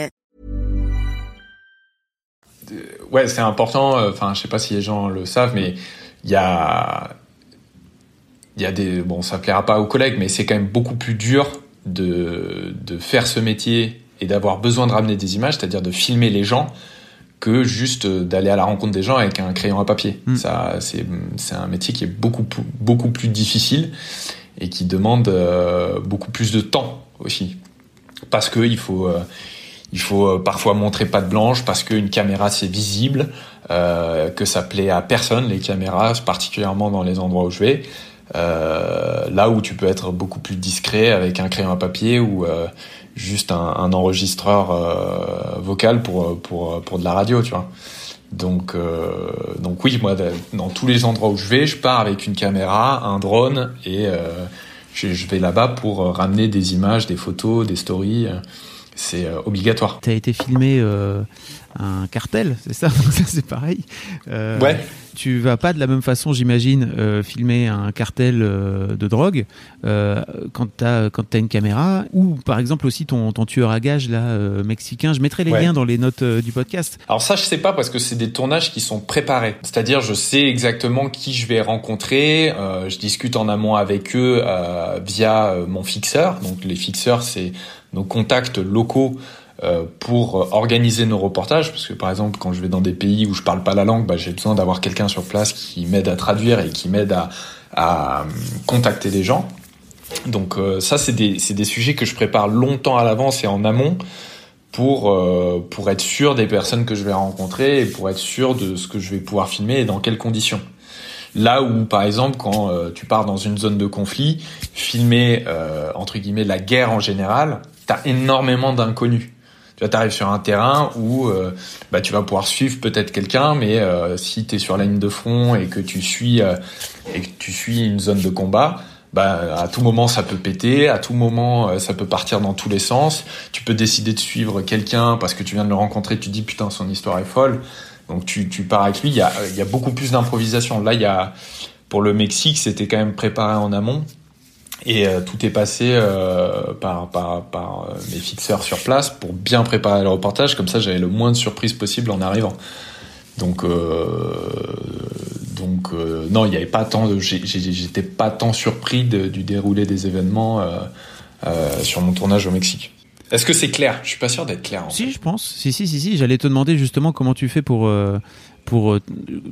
Ouais, c'est important. Euh, enfin, je sais pas si les gens le savent, mais il y a, il y a des, bon, ça plaira pas aux collègues, mais c'est quand même beaucoup plus dur de, de faire ce métier et d'avoir besoin de ramener des images, c'est-à-dire de filmer les gens, que juste d'aller à la rencontre des gens avec un crayon à papier. Mm. Ça, c'est, c'est un métier qui est beaucoup, beaucoup plus difficile et qui demande euh, beaucoup plus de temps aussi, parce que il faut euh, il faut euh, parfois montrer patte blanche parce qu'une caméra c'est visible, euh, que ça plaît à personne les caméras, particulièrement dans les endroits où je vais. Euh, là où tu peux être beaucoup plus discret avec un crayon à papier ou euh, juste un, un enregistreur euh, vocal pour pour pour de la radio, tu vois. Donc donc oui, moi dans tous les endroits où je vais, je pars avec une caméra, un drone et je vais là-bas pour ramener des images, des photos, des stories c'est euh, obligatoire. Tu as été filmé euh, un cartel, c'est ça Ça c'est pareil. Euh, ouais. Tu vas pas de la même façon, j'imagine, euh, filmer un cartel de drogue quand tu as quand as une caméra ou par exemple aussi ton, ton tueur à gages là mexicain. Je mettrai les liens dans les notes du podcast. Alors ça je sais pas parce que c'est des tournages qui sont préparés. C'est-à-dire je sais exactement qui je vais rencontrer. je discute en amont avec eux via mon fixeur. Donc les fixeurs c'est nos contacts locaux euh, pour organiser nos reportages, parce que par exemple quand je vais dans des pays où je parle pas la langue, bah, j'ai besoin d'avoir quelqu'un sur place qui m'aide à traduire et qui m'aide à, à, contacter les gens. Donc euh, ça c'est des, des sujets que je prépare longtemps à l'avance et en amont pour euh, pour être sûr des personnes que je vais rencontrer et pour être sûr de ce que je vais pouvoir filmer et dans quelles conditions. Là où, par exemple, quand euh, tu pars dans une zone de conflit, filmer euh, entre guillemets la guerre en général, t'as énormément d'inconnus. Tu arrives sur un terrain où euh, bah, tu vas pouvoir suivre peut-être quelqu'un, mais euh, si tu es sur la ligne de front et que tu suis et que tu suis une zone de combat, bah, à tout moment ça peut péter, à tout moment ça peut partir dans tous les sens. Tu peux décider de suivre quelqu'un parce que tu viens de le rencontrer, tu dis putain son histoire est folle. Donc tu, tu pars avec lui, il y a, beaucoup plus d'improvisation. Là, y a, pour le Mexique, c'était quand même préparé en amont. Et euh, tout est passé euh, par, par, par euh, mes fixeurs sur place pour bien préparer le reportage. Comme ça, j'avais le moins de surprises possible en arrivant. Donc, donc non, il n'y avait pas tant j'étais pas tant surpris de, du déroulé des événements sur mon tournage au Mexique. Est-ce que c'est clair? Je suis pas sûr d'être clair. En si, je pense. Si, si, si, si. J'allais te demander justement comment tu fais pour. Pour,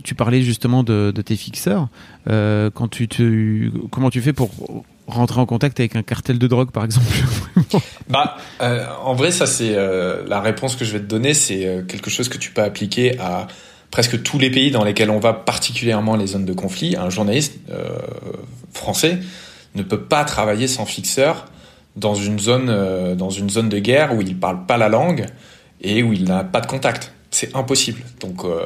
tu parlais justement de, de tes fixeurs. Quand tu, te, comment tu fais pour rentrer en contact avec un cartel de drogue, par exemple Bah, euh, en vrai, ça c'est euh, la réponse que je vais te donner, c'est quelque chose que tu peux appliquer à presque tous les pays dans lesquels on va, particulièrement les zones de conflit. Un journaliste français ne peut pas travailler sans fixeur dans une zone, euh, dans une zone de guerre où il parle pas la langue et où il n'a pas de contact. C'est impossible. Donc, euh,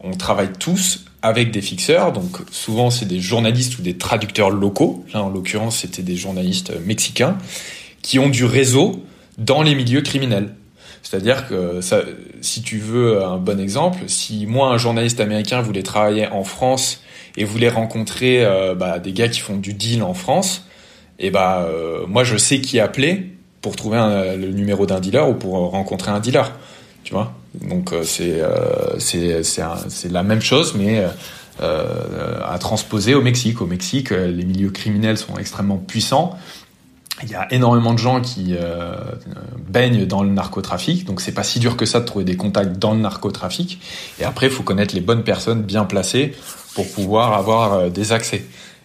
on travaille tous avec des fixeurs. Donc souvent c'est des journalistes ou des traducteurs locaux. Là en l'occurrence c'était des journalistes mexicains qui ont du réseau dans les milieux criminels. C'est-à-dire que si tu veux un bon exemple, si moi un journaliste américain voulait travailler en France et voulait rencontrer euh, bah, des gars qui font du deal en France, et bah euh, moi je sais qui appeler pour trouver le numéro d'un dealer ou pour rencontrer un dealer, tu vois? Donc euh, c'est euh, c'est la même chose mais euh, à transposer au Mexique. Au Mexique, les milieux criminels sont extrêmement puissants. Il y a énormément de gens qui baignent dans le narcotrafic, donc c'est pas si dur que ça de trouver des contacts dans le narcotrafic. Et après, il faut connaître les bonnes personnes bien placées pour pouvoir avoir des accès.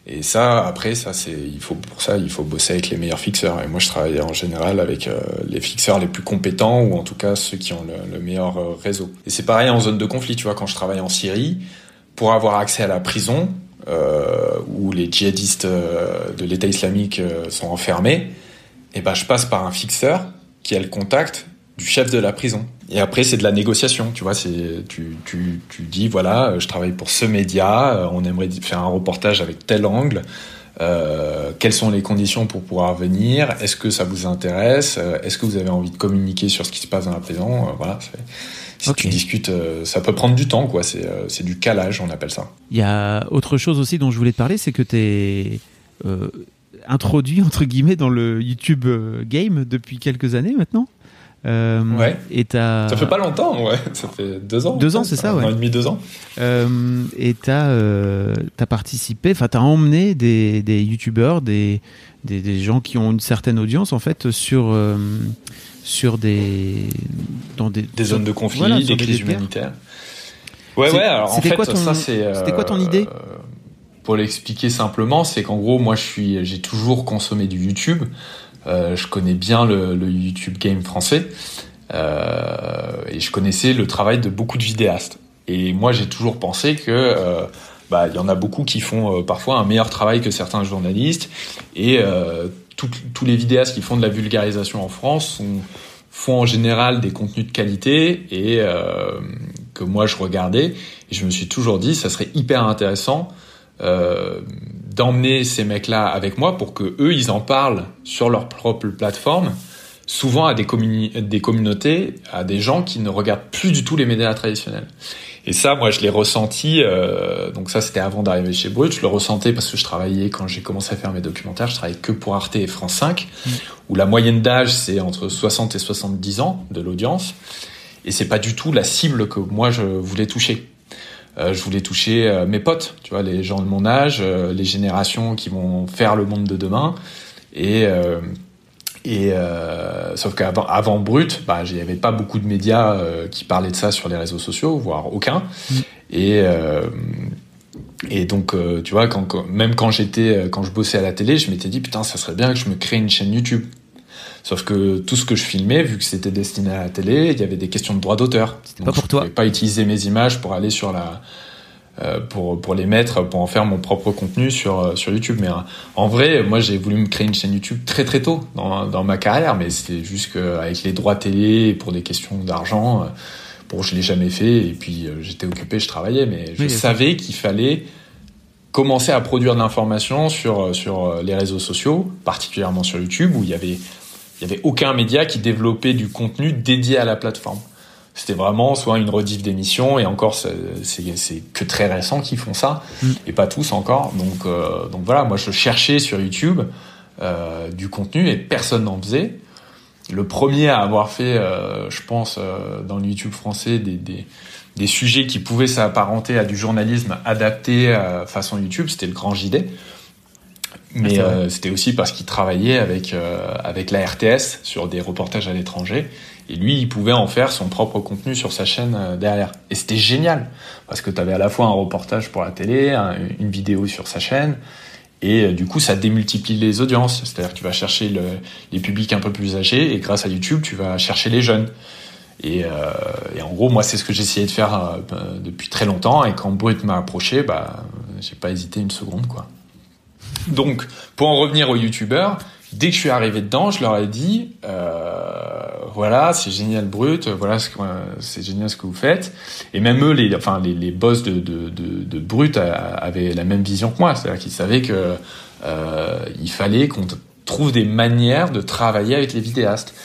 Et ça, après, ça c'est, il faut pour ça, il faut bosser avec les meilleurs fixeurs. Et moi, je travaille en général avec euh, les fixeurs les plus compétents ou en tout cas ceux qui ont le, le meilleur euh, réseau. Et c'est pareil en zone de conflit. Tu vois, quand je travaille en Syrie, pour avoir accès à la prison euh, où les djihadistes de l'État islamique sont enfermés, et eh ben, je passe par un fixeur qui a le contact du chef de la prison. Et après, c'est de la négociation, tu vois. C'est tu, tu, tu dis voilà, euh, je travaille pour ce média, euh, on aimerait faire un reportage avec tel angle. Euh, quelles sont les conditions pour pouvoir venir Est-ce que ça vous intéresse Est-ce que vous avez envie de communiquer sur ce qui se passe dans la prison Voilà. Si tu discutes, ça peut prendre du temps, quoi. C'est du calage, on appelle ça. Il y a autre chose aussi dont je voulais te parler, c'est que tu es euh, introduit entre guillemets dans le YouTube game depuis quelques années maintenant? Euh, ouais. Et Ça fait pas longtemps, ouais. Ça fait deux ans. Deux ans, c'est ça, ouais. Un an et demi, deux ans. Euh, et t'as euh, as participé, enfin t'as emmené des, des youtubeurs, des, des, des, gens qui ont une certaine audience en fait sur euh, sur des dans des, des zones de conflit, des crises humanitaires. Ouais, ouais. Alors en fait, quoi ton, ça c'est. C'était quoi ton idée? Pour l'expliquer simplement, c'est qu'en gros, moi, je suis, j'ai toujours consommé du YouTube. Euh, je connais bien le, YouTube game français euh, et je connaissais le travail de beaucoup de vidéastes. Et moi, j'ai toujours pensé que euh, bah, il y en a beaucoup qui font parfois un meilleur travail que certains journalistes. Et tous les vidéastes qui font de la vulgarisation en France font en général des contenus de qualité et que moi je regardais. Et je me suis toujours dit, ça serait hyper intéressant euh, d'emmener ces mecs-là avec moi pour que eux ils en parlent sur leur propre plateforme, souvent à des, des communautés, à des gens qui ne regardent plus du tout les médias traditionnels. Et ça, moi, je l'ai ressenti. Euh, donc ça, c'était avant d'arriver chez Brut. Je le ressentais parce que je travaillais quand j'ai commencé à faire mes documentaires. Je travaillais que pour Arte et France 5, mmh. où la moyenne d'âge c'est entre 60 et 70 ans de l'audience. Et c'est pas du tout la cible que moi je voulais toucher. Euh, je voulais toucher euh, mes potes, tu vois, les gens de mon âge, euh, les générations qui vont faire le monde de demain. Et et sauf qu'avant avant Brut, bah, il n'y avait pas beaucoup de médias qui parlaient de ça sur les réseaux sociaux, voire aucun. Mm. Et et donc, tu vois, quand, même quand j'étais, quand je bossais à la télé, je m'étais dit putain, ça serait bien que je me crée une chaîne YouTube. Sauf que tout ce que je filmais, vu que c'était destiné à la télé, il y avait des questions de droit d'auteur. Pas pour toi. Je pas utiliser mes images pour aller sur la, euh, pour pour les mettre, pour en faire mon propre contenu sur euh, sur YouTube. Mais euh, en vrai, moi j'ai voulu me créer une chaîne YouTube très très tôt dans dans ma carrière, mais c'était juste qu'avec les droits télé pour des questions d'argent, bon je l'ai jamais fait et puis j'étais occupé, je travaillais, mais je savais qu'il fallait commencer à produire de l'information sur sur les réseaux sociaux, particulièrement sur YouTube où il y avait il y avait aucun média qui développait du contenu dédié à la plateforme. C'était vraiment soit une rediff d'émission et encore c'est que très récent qui font ça mm. et pas tous encore. Donc euh, donc voilà, moi je cherchais sur YouTube euh, du contenu et personne n'en faisait. Le premier à avoir fait, euh, je pense, dans le YouTube français des, des, des sujets qui pouvaient s'apparenter à du journalisme adapté à façon YouTube, c'était le Grand JD. Mais euh, c'était aussi parce qu'il travaillait avec euh, avec la RTS sur des reportages à l'étranger. Et lui il pouvait en faire son propre contenu sur sa chaîne euh, derrière. Et c'était génial parce que tu avais à la fois un reportage pour la télé, une vidéo sur sa chaîne et du coup ça démultiplie les audiences, c'est-à-dire que tu vas chercher le, les publics un peu plus âgés et grâce à YouTube tu vas chercher les jeunes. Et, et en gros moi c'est ce que j'essayais de faire depuis très longtemps. Et quand Brut m'a approché bah j'ai pas hésité une seconde quoi. Donc, pour en revenir aux youtubeurs, dès que je suis arrivé dedans, je leur ai dit, euh, voilà, c'est génial brut, voilà c'est génial ce que vous faites. Et même eux, les, enfin les, les boss de, de, de, de brut avaient la même vision que moi, c'est-à-dire qu'ils savaient que euh, il fallait qu'on trouve des manières de travailler avec les vidéastes.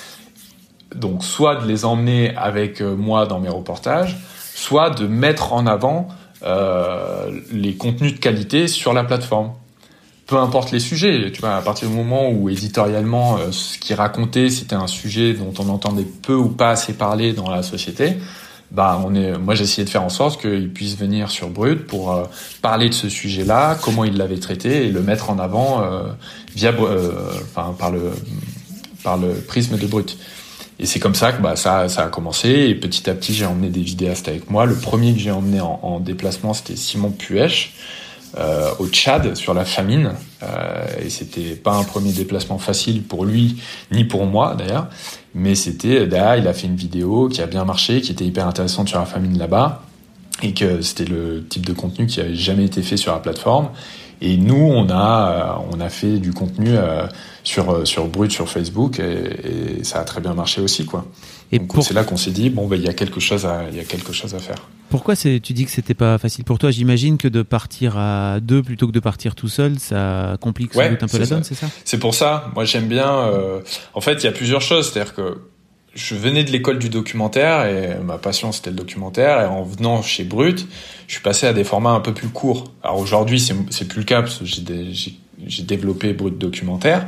Donc soit de les emmener avec euh, moi dans mes reportages, soit de mettre en avant euh, les contenus de qualité sur la plateforme peu importe les sujets, tu vois, à partir du moment où éditorialement euh, ce qui racontait c'était un sujet dont on entendait peu ou pas assez parler dans la société, bah on est, moi j'ai essayé de faire en sorte qu'ils puissent venir sur Brut pour euh, parler de ce sujet-là, comment ils l'avaient traité et le mettre en avant euh, via, enfin par le par le prisme de Brut. Et c'est comme ça que bah, ça, ça a commencé. Et petit à petit, j'ai emmené des vidéastes avec moi. Le premier que j'ai emmené en, en déplacement, c'était Simon Puech, euh, au Tchad sur la famine. Euh, et c'était pas un premier déplacement facile pour lui ni pour moi d'ailleurs, mais c'était là il a fait une vidéo qui a bien marché, qui était hyper intéressante sur la famine là-bas et que c'était le type de contenu qui avait jamais été fait sur la plateforme. Et nous, on a, on a fait du contenu euh, sur, sur Brut, sur Facebook, et, et, ça a très bien marché aussi, quoi. Et c'est là qu'on s'est dit, bon, ben, il y a quelque chose à, il y a quelque chose à faire. Pourquoi tu dis que c'était pas facile pour toi? J'imagine que de partir à deux plutôt que de partir tout seul, ça complique sans doute un peu la donne, c'est ça? C'est pour ça. Moi, j'aime bien. Euh... En fait, il y a plusieurs choses. C'est-à-dire que je venais de l'école du documentaire et ma passion c'était le documentaire et en venant chez Brut, je suis passé à des formats un peu plus courts. Alors aujourd'hui c'est plus le cas parce que j'ai développé Brut documentaire,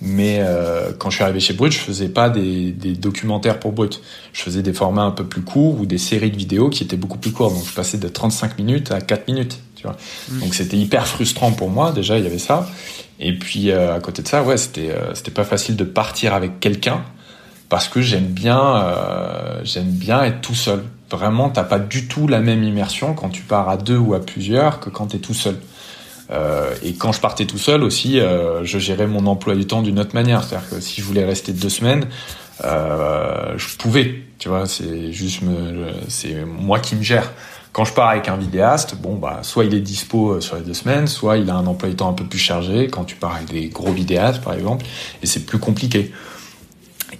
mais euh, quand je suis arrivé chez Brut, je faisais pas des, des, documentaires pour Brut. Je faisais des formats un peu plus courts ou des séries de vidéos qui étaient beaucoup plus courtes. Donc je passais de 35 minutes à 4 minutes. Tu vois. Mmh. Donc c'était hyper frustrant pour moi. Déjà, il y avait ça. Et puis euh, à côté de ça, ouais, c'était euh, c'était pas facile de partir avec quelqu'un parce que j'aime bien euh, j'aime bien être tout seul. Vraiment, t'as pas du tout la même immersion quand tu pars à deux ou à plusieurs que quand t'es tout seul. Euh, et quand je partais tout seul aussi, euh, je gérais mon emploi du temps d'une autre manière. C'est-à-dire que si je voulais rester deux semaines, euh, je pouvais. Tu vois, c'est juste me, c'est moi qui me gère. Quand je pars avec un vidéaste, bon bah soit il est dispo euh, sur les deux semaines, soit il a un emploi du temps un peu plus chargé. Quand tu pars avec des gros vidéastes, par exemple, et c'est plus compliqué.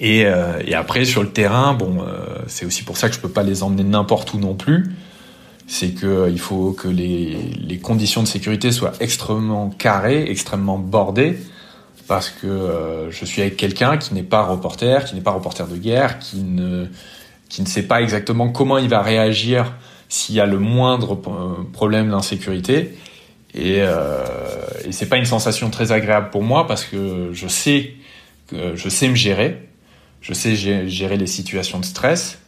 Et, euh, et, après sur le terrain, bon, euh, c'est aussi pour ça que je peux pas les emmener n'importe où non plus c'est que euh, faut que les, les, conditions de sécurité soient extrêmement carrées, extrêmement bordées, parce que euh, je suis avec quelqu'un qui n'est pas reporter, qui n'est pas reporter de guerre, qui ne qui ne sait pas exactement comment il va réagir s'il y a le moindre euh, problème d'insécurité. Et, euh, et c'est pas une sensation très agréable pour moi parce que je sais que je sais me gérer, je sais gérer les situations de stress.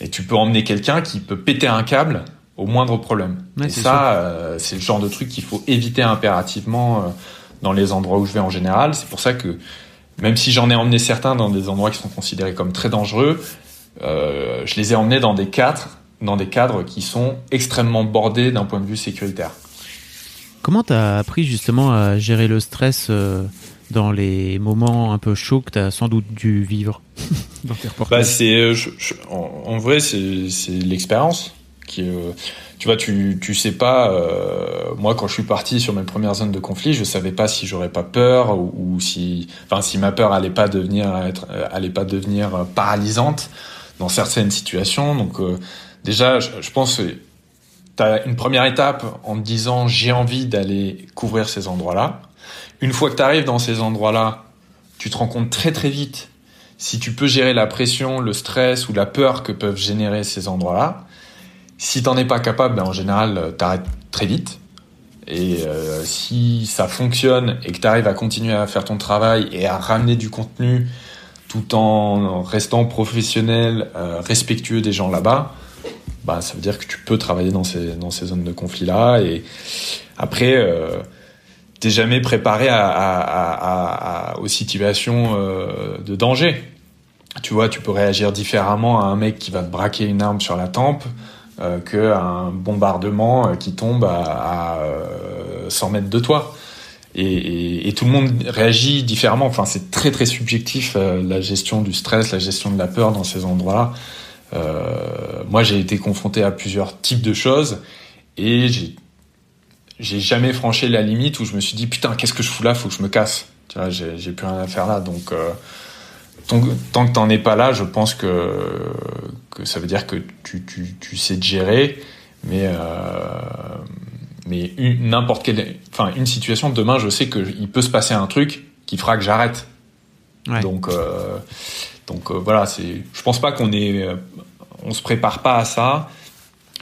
Et tu peux emmener quelqu'un qui peut péter un câble au moindre problème. et ça, euh, c'est le genre de truc qu'il faut éviter impérativement euh, dans les endroits où je vais en général. C'est pour ça que même si j'en ai emmené certains dans des endroits qui sont considérés comme très dangereux, euh, je les ai emmenés dans des cadres, dans des cadres qui sont extrêmement bordés d'un point de vue sécuritaire. Comment tu as appris justement à gérer le stress dans les moments un peu chauds que tu as sans doute dû vivre dans tes bah, c'est, en, en, vrai, c'est l'expérience euh, tu vois tu tu sais pas euh, moi quand je suis parti sur mes premières zones de conflit je savais pas si j'aurais pas peur ou, si enfin si ma peur allait pas devenir euh, allait pas devenir paralysante dans certaines situations. Donc euh, déjà je, je pense tu as une première étape en te disant j'ai envie d'aller couvrir ces endroits-là une fois que tu arrives dans ces endroits-là tu te rends compte très très vite si tu peux gérer la pression, le stress ou la peur que peuvent générer ces endroits-là, si t'en es pas capable, ben en général, euh, t'arrêtes très vite. Et euh, si ça fonctionne et que tu arrives à continuer à faire ton travail et à ramener du contenu tout en restant professionnel, euh, respectueux des gens là-bas, bah ça veut dire que tu peux travailler dans ces dans ces zones de conflit là. Et après, t'es jamais préparé à, à, à, aux situations euh, de danger. Tu vois, tu peux réagir différemment à un mec qui va te braquer une arme sur la tempe euh, qu'un bombardement euh, qui tombe à, à 100 euh, mètres de toi. Et, tout le monde réagit différemment. Enfin, c'est très très subjectif la gestion du stress, la gestion de la peur dans ces endroits-là. Moi, j'ai été confronté à plusieurs types de choses et j'ai j'ai jamais franchi la limite où je me suis dit putain qu'est-ce que je fous là, faut que je me casse. Tu vois, j'ai plus rien à faire là. Donc, tant, tant que t'en es pas là, je pense que, que ça veut dire que tu, tu, tu sais te gérer, mais mais n'importe quelle, enfin une situation demain, je sais qu'il peut se passer un truc qui fera que j'arrête. Donc donc voilà, c'est, je pense pas qu'on est, on se prépare pas à ça,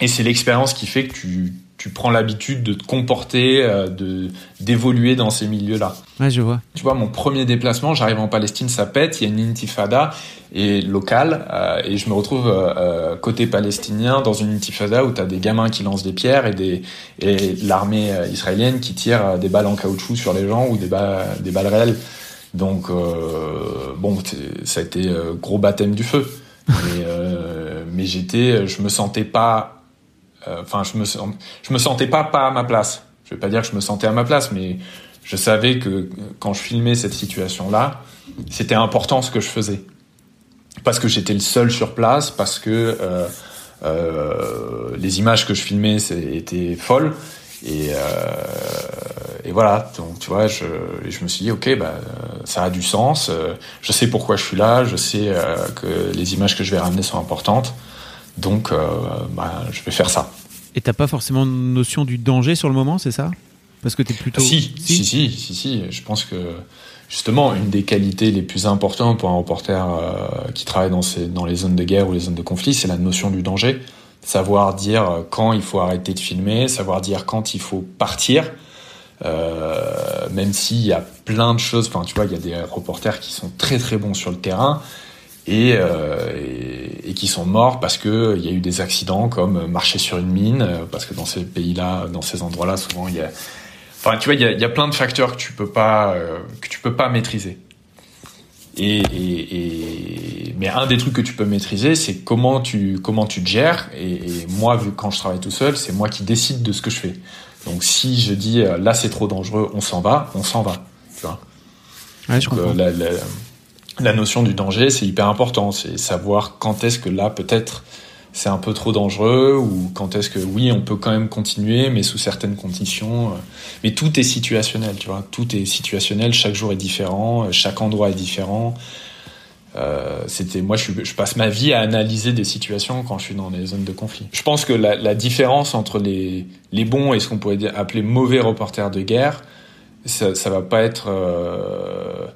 et c'est l'expérience qui fait que tu tu prends l'habitude de te comporter, euh, de d'évoluer dans ces milieux-là. Ouais, je vois. Tu vois, mon premier déplacement, j'arrive en Palestine, ça pète, il y a une intifada et locale, euh, et je me retrouve euh, côté palestinien dans une intifada où tu as des gamins qui lancent des pierres et des et l'armée israélienne qui tire des balles en caoutchouc sur les gens ou des balles des balles réelles. Donc bon, ça a été gros baptême du feu. mais, mais j'étais, je me sentais pas enfin, je me me sentais pas à ma place. Je vais pas dire que je me sentais à ma place, mais je savais que quand je filmais cette situation-là, c'était important ce que je faisais, parce que j'étais le seul sur place, parce que euh, euh, les images que je filmais étaient folles. Et, euh, et voilà, donc tu vois, je, je me suis dit, ok, bah, ça a du sens, je sais pourquoi je suis là, je sais que les images que je vais ramener sont importantes. Donc, euh, bah, je vais faire ça. Et t'as pas forcément notion du danger sur le moment, c'est ça? Parce que t'es plutôt. Si, si, si, si, si, Je pense que justement, une des qualités les plus importantes pour un reporter euh, qui travaille dans, ces, dans les zones de guerre ou les zones de conflit, c'est la notion du danger. Savoir dire quand il faut arrêter de filmer, savoir dire quand il faut partir. Euh, même s'il y a plein de choses, enfin tu vois, il y a des reporters qui sont très très bons sur le terrain, euh, et, et, qui sont morts parce que il y a eu des accidents comme marcher sur une mine, euh, parce que dans ces pays-là, dans ces endroits-là, souvent il y a, enfin tu vois, il y a, il y a plein de facteurs que tu peux pas euh, que tu peux pas maîtriser. Et, et, mais un des trucs que tu peux maîtriser, c'est comment tu comment tu te gères. Et, moi, vu quand je travaille tout seul, c'est moi qui décide de ce que je fais. Donc si je dis là c'est trop dangereux, on s'en va, on s'en va. Tu vois? Ouais, je comprends la notion du danger, c'est hyper important. C'est savoir quand est-ce que là, peut-être, c'est un peu trop dangereux ou quand est-ce que oui, on peut quand même continuer, mais sous certaines conditions. Euh. Mais tout est situationnel, tu vois. Tout est situationnel. Chaque jour est différent. Euh, chaque endroit est différent. Euh, c'était moi, je, je, passe ma vie à analyser des situations quand je suis dans les zones de conflit. Je pense que la, la différence entre les, les bons et ce qu'on pourrait appeler mauvais reporters de guerre, ça, ça va pas être euh,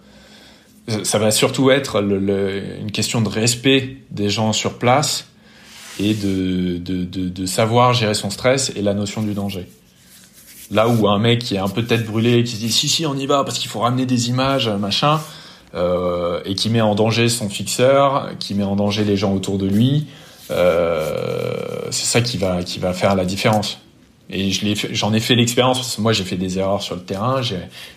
ça va surtout être une question de respect des gens sur place et de, savoir gérer son stress et la notion du danger. Là où un mec qui est un peu tête brûlée, qui se dit si si on y va parce qu'il faut ramener des images, machin, euh, et qui met en danger son fixeur, qui met en danger les gens autour de lui, euh, c'est ça qui va qui va faire la différence. Et je j'en ai fait l'expérience parce que moi j'ai fait des erreurs sur le terrain,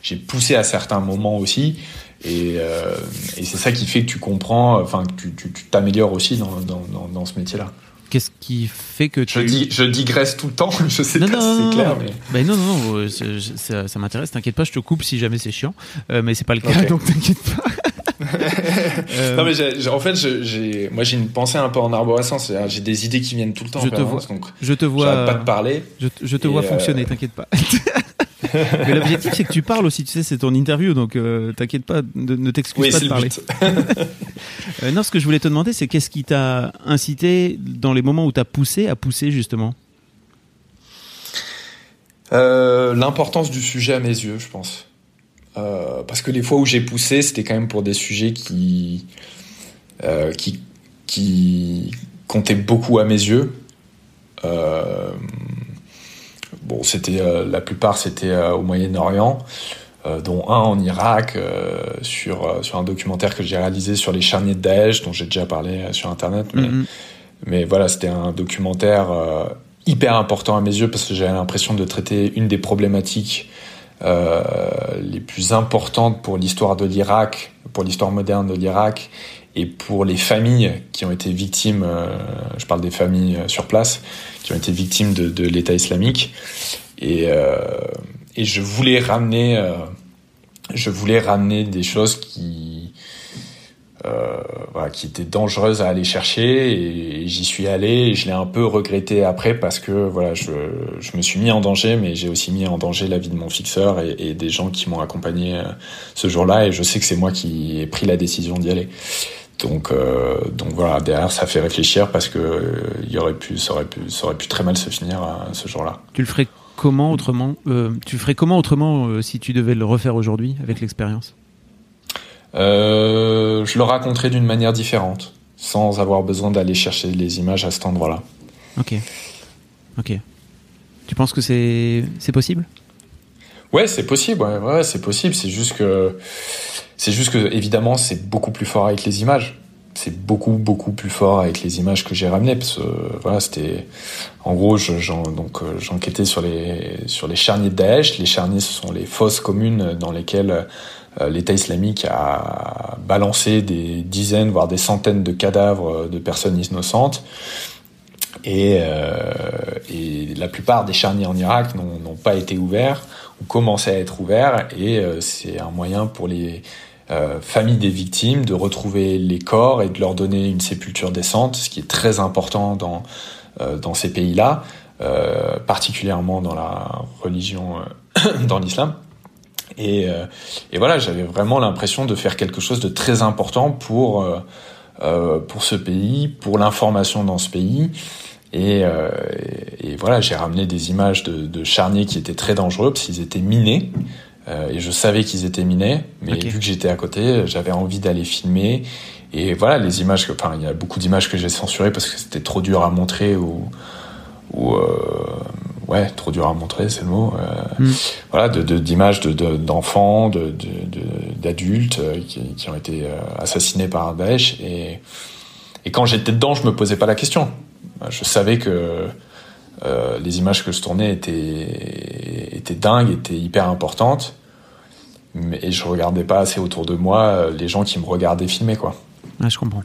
j'ai poussé à certains moments aussi, et, euh, et c'est ça qui fait que tu comprends, enfin que tu t'améliores aussi dans, dans, dans, dans ce métier-là. Qu'est-ce qui fait que tu... Je, dis, je digresse tout le temps, je sais pas si c'est clair. Mais... Ben non, non, non, ça, ça m'intéresse. T'inquiète pas, je te coupe si jamais c'est chiant. Euh, mais c'est pas le cas, donc t'inquiète pas. euh... Non mais j'ai, en fait, j'ai, moi j'ai une pensée un peu en arborescence. J'ai des idées qui viennent tout le temps. Je te vois. Donc je te vois. pas de parler. Je, je te vois fonctionner. Euh, t'inquiète pas. Mais l'objectif, c'est que tu parles aussi. Tu sais, c'est ton interview, donc euh, t'inquiète pas, ne t'excuse pas de parler. euh, non, ce que je voulais te demander, c'est qu'est-ce qui t'a incité dans les moments où t'as poussé à pousser justement? Euh, L'importance du sujet à mes yeux, je pense. Euh, parce que les fois où j'ai poussé, c'était quand même pour des sujets qui, qui, qui comptaient beaucoup à mes yeux. Euh, bon, c'était euh, la plupart c'était euh, au Moyen-Orient, euh, dont un en Irak sur sur un documentaire que j'ai réalisé sur les charniers de Daesh, dont j'ai déjà parlé sur Internet. Mais, mm-hmm. mais voilà, c'était un documentaire hyper important à mes yeux parce que j'avais l'impression de traiter une des problématiques euh, les plus importantes pour l'histoire de l'Irak, pour l'histoire moderne de l'Irak et pour les familles qui ont été victimes, euh, je parle des familles sur place, qui ont été victimes de, l'État islamique. Et, euh, et je voulais ramener, euh, je voulais ramener des choses qui, voilà, qui était dangereuse à aller chercher. Et, j'y suis allé et je l'ai un peu regretté après parce que voilà je, me suis mis en danger mais j'ai aussi mis en danger la vie de mon fixeur et des gens qui m'ont accompagné ce jour-là. Et je sais que c'est moi qui ai pris la décision d'y aller donc, euh, donc voilà, derrière, ça fait réfléchir parce que euh, y aurait pu, ça aurait pu, ça aurait pu très mal se finir à ce jour-là. Tu le ferais comment autrement euh, Tu ferais comment autrement si tu devais le refaire aujourd'hui avec l'expérience? Je le raconterais d'une manière différente, sans avoir besoin d'aller chercher les images à cet endroit-là. Ok, ok. Tu penses que c'est c'est possible? Ouais, c'est possible. Ouais, ouais c'est possible. C'est juste que c'est juste que évidemment c'est beaucoup plus fort avec les images. C'est beaucoup beaucoup plus fort avec les images que j'ai ramenées parce que voilà c'était en gros euh, j'enquêtais sur les sur les charniers de Daesh. Les charniers ce sont les fosses communes dans lesquelles euh, l'État islamique a balancé des dizaines voire des centaines de cadavres de personnes innocentes. Et, euh, et la plupart des charniers en Irak n'ont pas été ouverts ou commencé à être ouverts et c'est un moyen pour les euh, familles des victimes de retrouver les corps et de leur donner une sépulture décente, ce qui est très important dans, euh, dans ces pays-là, particulièrement dans la religion, dans l'islam. Et, voilà, j'avais vraiment l'impression de faire quelque chose de très important pour, pour ce pays, pour l'information dans ce pays. Et, voilà, j'ai ramené des images de, charniers qui étaient très dangereux parce qu'ils étaient minés. Euh, et je savais qu'ils étaient minés, mais vu que j'étais à côté, j'avais envie d'aller filmer. Et voilà, les images, que, enfin, il y a beaucoup d'images que j'ai censurées parce que c'était trop dur à montrer ou, ou euh, ouais, trop dur à montrer, c'est le mot. Euh, mm. Voilà, d'images de, d'enfants, de, d'adultes euh, qui, qui, ont été euh, assassinés par Daesh. Et, et quand j'étais dedans, je me posais pas la question. Je savais que euh, les images que je tournais étaient, étaient dingues, étaient hyper importantes. Mais, et je regardais pas assez autour de moi euh, les gens qui me regardaient filmer, quoi. Ah, je comprends.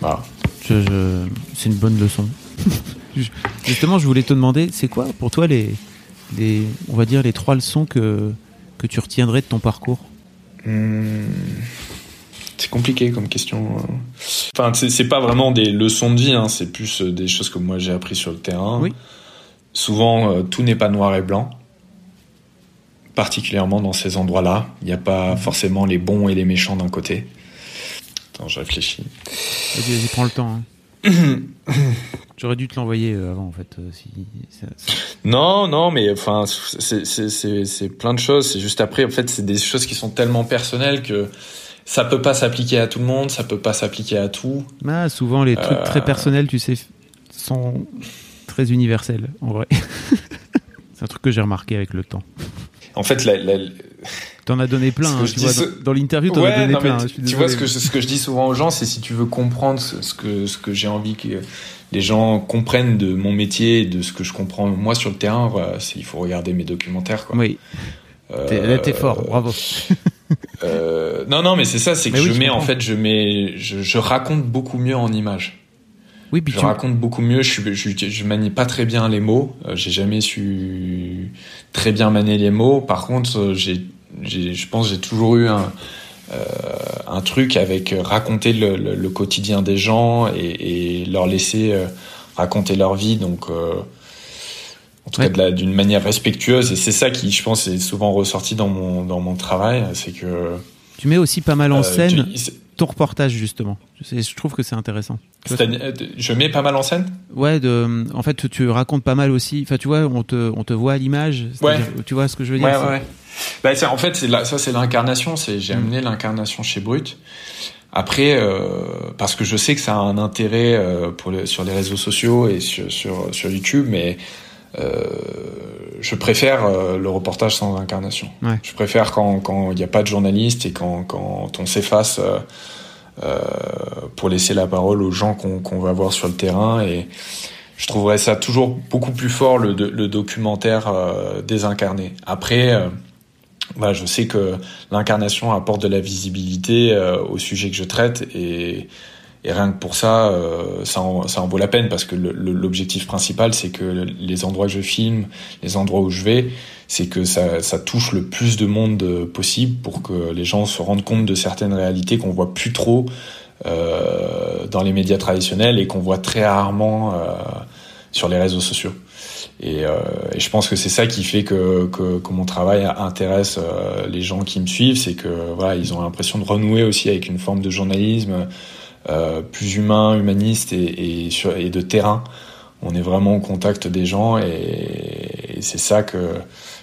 Voilà. Je, C'est une bonne leçon. Justement, je voulais te demander, c'est quoi pour toi les, les, on va dire les trois leçons que, que tu retiendrais de ton parcours? Hmm. C'est compliqué comme question. Enfin, c'est pas vraiment des leçons de vie, hein, c'est plus euh, des choses que moi j'ai appris sur le terrain. Oui. Souvent, euh, tout n'est pas noir et blanc. Particulièrement dans ces endroits-là. Il n'y a pas forcément les bons et les méchants d'un côté. Attends, je réfléchis. Vas-y, vas-y, prends le temps. Hein. J'aurais dû te l'envoyer euh, avant, en fait. Si, Non, non, mais enfin, c'est plein de choses. C'est juste après, en fait, c'est des choses qui sont tellement personnelles que ça peut pas s'appliquer à tout le monde, ça peut pas s'appliquer à tout. Ah, souvent, les trucs très euh. personnels, tu sais, sont très universels, en vrai. c'est un truc que j'ai remarqué avec le temps. En fait, la, T'en as donné plein, hein, tu vois, dans, l'interview, t'en as donné plein. Hein, tu, vois, ce que, ce que je dis souvent aux gens, c'est si tu veux comprendre ce, que, ce que j'ai envie que les gens comprennent de mon métier et de ce que je comprends moi sur le terrain, voilà, il faut regarder mes documentaires. Quoi. Oui. Euh, t'es fort, bravo. Euh, non, non, mais c'est ça, c'est que je mets, en fait, je mets, je, raconte beaucoup mieux en images. Oui, puis je raconte beaucoup mieux. Je, je, je, manie pas très bien les mots. Euh, j'ai jamais su très bien manier les mots. Par contre, euh, j'ai, je pense, j'ai toujours eu un, un truc avec raconter le, quotidien des gens et, leur laisser raconter leur vie. Donc, cas d'une manière respectueuse. Et c'est ça qui je pense est souvent ressorti dans mon dans mon travail c'est que tu mets aussi pas mal en euh, scène ton reportage justement. Je trouve que c'est intéressant. Euh, je mets pas mal en scène? Ouais de en fait tu racontes pas mal aussi. Enfin tu vois on te on te voit à l'image. Ouais. tu vois ce que je veux dire? Ouais, ouais. Bah, en fait ça c'est l'incarnation. J'ai mm. amené l'incarnation chez Brut. Après, euh, parce que je sais que ça a un intérêt euh, pour sur les réseaux sociaux et sur, sur, sur YouTube, mais je préfère euh, le reportage sans incarnation. Je préfère quand il n'y a pas de journaliste et quand, quand on s'efface euh, pour laisser la parole aux gens qu'on va voir sur le terrain. Et je trouverais ça toujours beaucoup plus fort le, le documentaire désincarné. Après, bah, je sais que l'incarnation apporte de la visibilité au sujet que je traite et et rien que pour ça, euh, ça, en, ça en vaut la peine parce que l'objectif principal, c'est que les endroits que je filme, les endroits où je vais, c'est que ça, ça, touche le plus de monde possible pour que les gens se rendent compte de certaines réalités qu'on voit plus trop euh, dans les médias traditionnels et qu'on voit très rarement euh, sur les réseaux sociaux. Et, euh, et, je pense que c'est ça qui fait que, que, que mon travail intéresse euh, les gens qui me suivent, c'est que voilà, ils ont l'impression de renouer aussi avec une forme de journalisme euh, plus humain, humaniste et, de terrain. On est vraiment au contact des gens et, c'est ça que,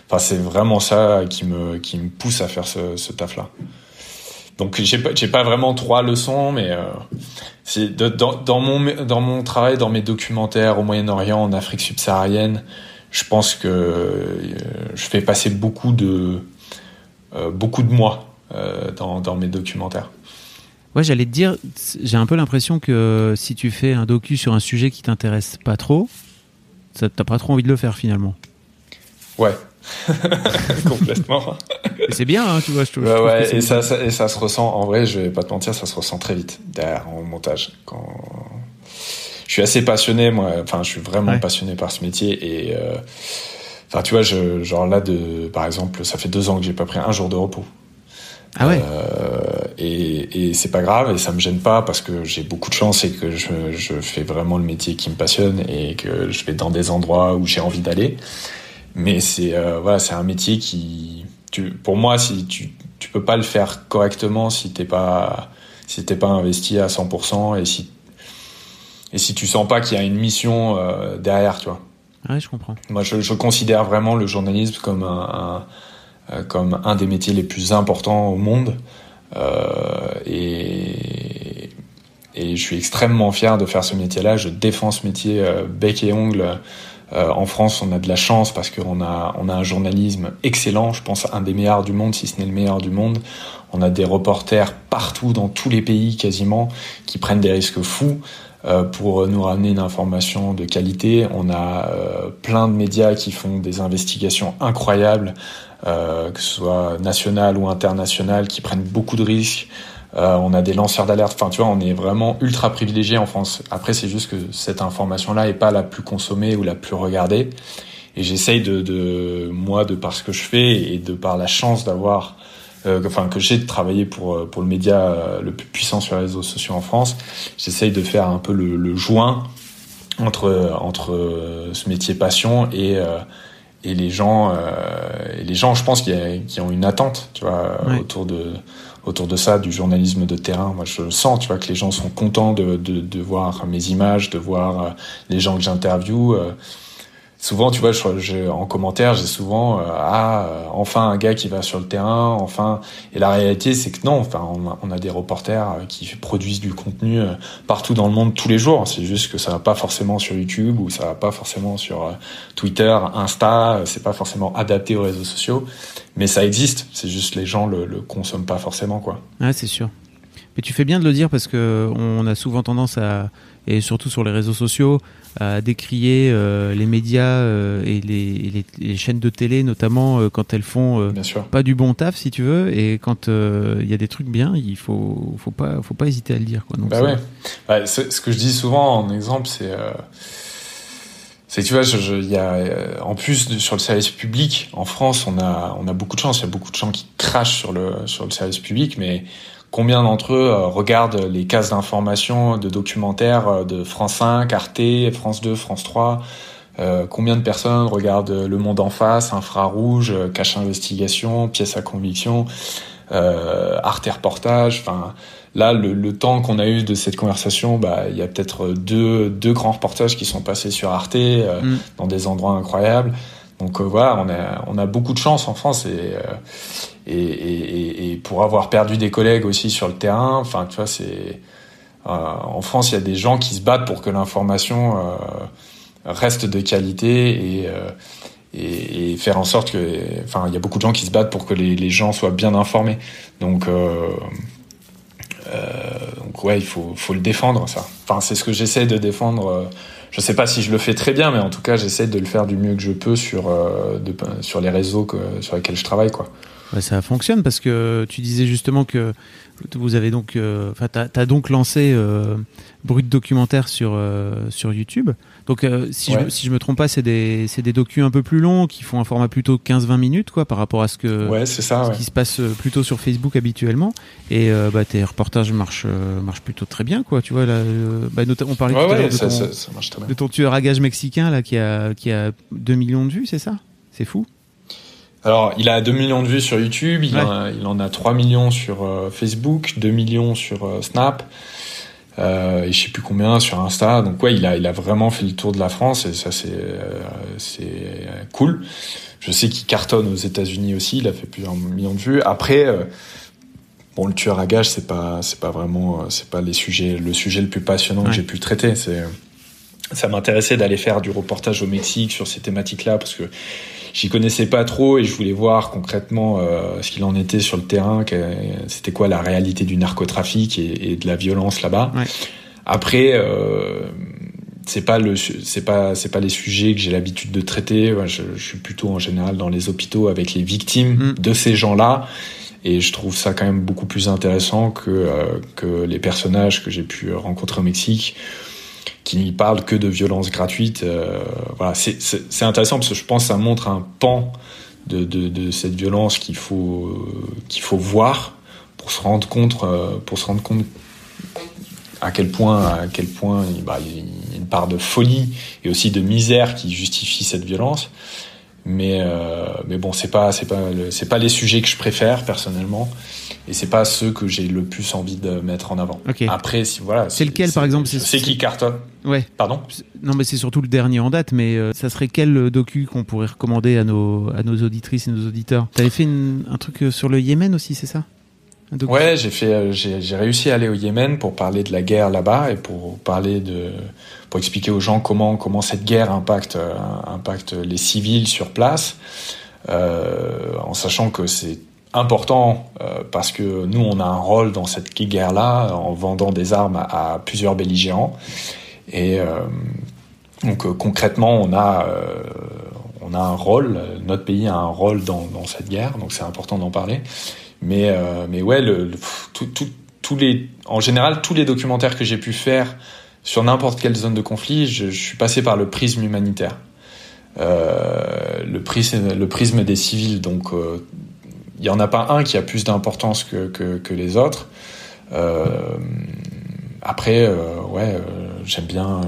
enfin c'est vraiment ça qui me qui me pousse à faire ce, taf là. Donc j'ai pas j'ai pas vraiment trois leçons, mais euh, dans, mon dans mon travail, dans mes documentaires au Moyen-Orient, en Afrique subsaharienne, je pense que euh, je fais passer beaucoup de euh, beaucoup de moi euh, dans mes documentaires. Ouais, j'allais te dire, j'ai un peu l'impression que si tu fais un docu sur un sujet qui t'intéresse pas trop, t'as pas trop envie de le faire finalement. Ouais, complètement. c'est bien, hein, tu vois. Je, ouais, ouais, et, ça, ça, et ça se ressent, en vrai, je vais pas te mentir, ça se ressent très vite derrière en montage. Quand... Je suis assez passionné, moi, enfin, je suis vraiment ouais. passionné par ce métier et. Euh... Enfin, tu vois, je, genre là, de, par exemple, ça fait deux ans que j'ai pas pris un jour de repos. Ah ouais. Euh, et, et c'est pas grave et ça me gêne pas parce que j'ai beaucoup de chance et que je, je fais vraiment le métier qui me passionne et que je vais dans des endroits où j'ai envie d'aller. Mais c'est euh, voilà, c'est un métier qui, tu, pour moi, si tu tu peux pas le faire correctement si t'es pas si t'es pas investi à 100% et si et si tu sens pas qu'il y a une mission euh, derrière, tu vois. Ouais, je comprends. Moi, je, je considère vraiment le journalisme comme un, un, comme un des métiers les plus importants au monde. Euh, et, je suis extrêmement fier de faire ce métier-là. Je défends ce métier euh, bec et ongle. Euh, en France, on a de la chance parce qu'on a, on a un journalisme excellent. Je pense un des meilleurs du monde, si ce n'est le meilleur du monde. On a des reporters partout, dans tous les pays quasiment, qui prennent des risques fous euh, pour nous ramener une information de qualité. On a euh, plein de médias qui font des investigations incroyables, euh, que ce soit nationales ou internationales, qui prennent beaucoup de risques. Euh, on a des lanceurs d'alerte. Enfin, tu vois, on est vraiment ultra privilégié en France. Après, c'est juste que cette information-là est pas la plus consommée ou la plus regardée. Et j'essaye de, de, moi, de par ce que je fais et de par la chance d'avoir, euh, enfin, que j'ai de travailler pour pour le média euh, le plus puissant sur les réseaux sociaux en France. J'essaye de faire un peu le, le joint entre entre ce métier passion et euh, et les gens euh, et les gens je pense qui, qui ont une attente tu vois autour de autour de ça du journalisme de terrain moi je sens tu vois que les gens sont contents de de, de voir mes images de voir euh, les gens que j'interviewe euh, souvent tu vois je, en commentaire j'ai souvent euh, ah euh, enfin un gars qui va sur le terrain enfin et la réalité c'est que non enfin on a, des reporters euh, qui produisent du contenu partout dans le monde tous les jours. C'est juste que ça va pas forcément sur YouTube ou ça va pas forcément sur Twitter Insta c'est pas forcément adapté aux réseaux sociaux. Mais ça existe. C'est juste les gens le, le consomment pas forcément quoi. Ouais, c'est sûr. Mais tu fais bien de le dire parce que on a souvent tendance à, et surtout sur les réseaux sociaux, à décrier euh, les médias euh, et, les, et les, les chaînes de télé, notamment euh, quand elles font pas du bon taf, si tu veux, et quand il y a des trucs bien, il faut, faut pas, faut pas hésiter à le dire, quoi. Donc, Bah ouais. Bah, ce que je dis souvent en exemple, c'est c'est tu vois, je, y a en plus de, sur le service public en France, on a on a beaucoup de chance. Il y a beaucoup de gens qui crachent sur le sur le service public, mais combien d'entre eux euh, regardent les cases d'information de documentaires euh, de France 5, Arte, France 2, France 3 euh, combien de personnes regardent Le Monde en face, Infrarouge, Cache Investigation, Pièce à conviction, euh, Arte Reportage, enfin là le, le temps qu'on a eu de cette conversation, bah il y a peut-être deux deux grands reportages qui sont passés sur Arte euh, Mm. dans des endroits incroyables. Donc euh, voilà, on a beaucoup de chance en France et euh, et, pour avoir perdu des collègues aussi sur le terrain, enfin tu vois c'est euh, en France il y a des gens qui se battent pour que l'information reste de qualité et, faire en sorte que, enfin, il y a beaucoup de gens qui se battent pour que les, gens soient bien informés. Donc, donc ouais, il faut, faut le défendre ça. Enfin, c'est ce que j'essaie de défendre. Je sais pas si je le fais très bien, mais en tout cas, j'essaie de le faire du mieux que je peux sur euh, sur les réseaux sur lesquels je travaille, quoi. Ça fonctionne parce que tu disais justement que vous avez donc, euh, as donc lancé euh, Brut Documentaire sur sur YouTube. Donc, euh, si Ouais. je si je me trompe pas, c'est des c'est des docus un peu plus longs qui font un format plutôt 15-20 minutes quoi, par rapport à ce que Ouais, c'est ça. ce ouais. qui se passe euh, plutôt sur Facebook habituellement. Et euh, bah, tes reportages marchent euh, marchent plutôt très bien quoi. Tu vois là, euh, bah, on parlait Ouais, tout à l'heure ouais, de ça, ton- ça, de ton tueur à gage mexicain là qui a qui a 2 millions de vues, c'est ça? C'est fou. Alors, il a 2 millions de vues sur YouTube, il, Ouais. en, a- il en a 3 millions sur euh, Facebook, 2 millions sur euh, Snap, euh, et je sais plus combien sur Insta. Donc ouais, il a, il a vraiment fait le tour de la France et ça c'est euh, c'est cool. Je sais qu'il cartonne aux États-Unis aussi, il a fait plusieurs millions de vues. Après, euh, bon, le tueur à gage, c'est pas c'est pas vraiment euh, c'est pas les sujets le sujet le plus passionnant Ouais. que j'ai pu traiter. C'est ça m'intéressait d'aller faire du reportage au Mexique sur ces thématiques-là parce que j'y connaissais pas trop et je voulais voir concrètement euh, ce qu'il en était sur le terrain, c'était quoi la réalité du narcotrafic et, et de la violence là-bas. Ouais. Après, euh, c'est pas le, c'est pas, c'est pas les sujets que j'ai l'habitude de traiter. Je suis plutôt en général dans les hôpitaux avec les victimes Mm. de ces gens-là. Et je trouve ça quand même beaucoup plus intéressant que, euh, que les personnages que j'ai pu rencontrer au Mexique qui n'y parlent que de violences gratuites. Euh, voilà, c'est intéressant parce que je pense que ça montre un pan de, cette violence qu'il faut qu'il faut voir pour se rendre compte euh, pour se rendre compte à quel point à quel point bah, il y a une part de folie et aussi de misère qui justifie cette violence. Mais euh, mais bon, c'est pas c'est pas c'est pas les sujets que je préfère personnellement et c'est pas ceux que j'ai le plus envie de mettre en avant. Après, si voilà, C'est lequel, par exemple, c'est- qui cartonne. Ouais. Pardon? Non, mais c'est surtout le dernier en date. Mais euh, ça serait quel euh, docu qu'on pourrait recommander à nos à nos auditrices et nos auditeurs? T'avais fait une- un truc sur le Yémen aussi, c'est ça? Docu Ouais, j'ai fait, euh, j'ai réussi à aller au Yémen pour parler de la guerre là-bas et pour parler de, pour expliquer aux gens comment comment cette guerre impacte euh, impacte les civils sur place, euh, en sachant que c'est important parce que nous on a un rôle dans cette guerre-là en vendant des armes à, plusieurs belligérants et donc concrètement on a on a un rôle, notre pays a un rôle dans, dans cette guerre, donc c'est important d'en parler. Mais, euh, mais ouais, en général, tous les documentaires que j'ai pu faire sur n'importe quelle zone de conflit, je, suis passé par le prisme humanitaire. Euh, le, prisme, des civils, donc euh, il n'y en a pas un qui a plus d'importance que, les autres. Après, ouais, j'aime bien.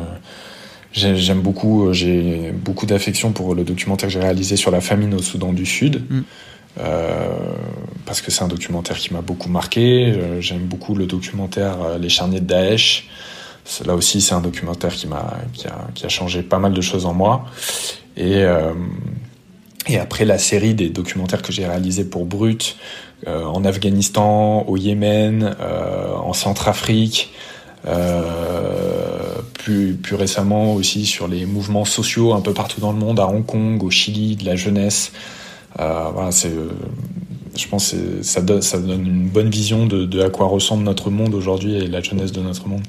j'ai- J'aime beaucoup, j'ai beaucoup d'affection pour le documentaire que j'ai réalisé sur la famine au Soudan du Sud. Mm. Euh, parce que c'est un documentaire qui m'a beaucoup marqué. Euh, J'aime beaucoup le documentaire euh, Les charniers de Daesh. Là aussi, c'est un documentaire qui m'a qui a, qui a changé pas mal de choses en moi. Et et après la série des documentaires que j'ai réalisés pour Brut en Afghanistan, au Yémen, en Centrafrique, plus, plus récemment aussi sur les mouvements sociaux un peu partout dans le monde, à Hong Kong, au Chili, de la jeunesse. Euh, voilà, c'est, euh, je pense que ça donne, ça donne une bonne vision de, de à quoi ressemble notre monde aujourd'hui et la jeunesse de notre monde.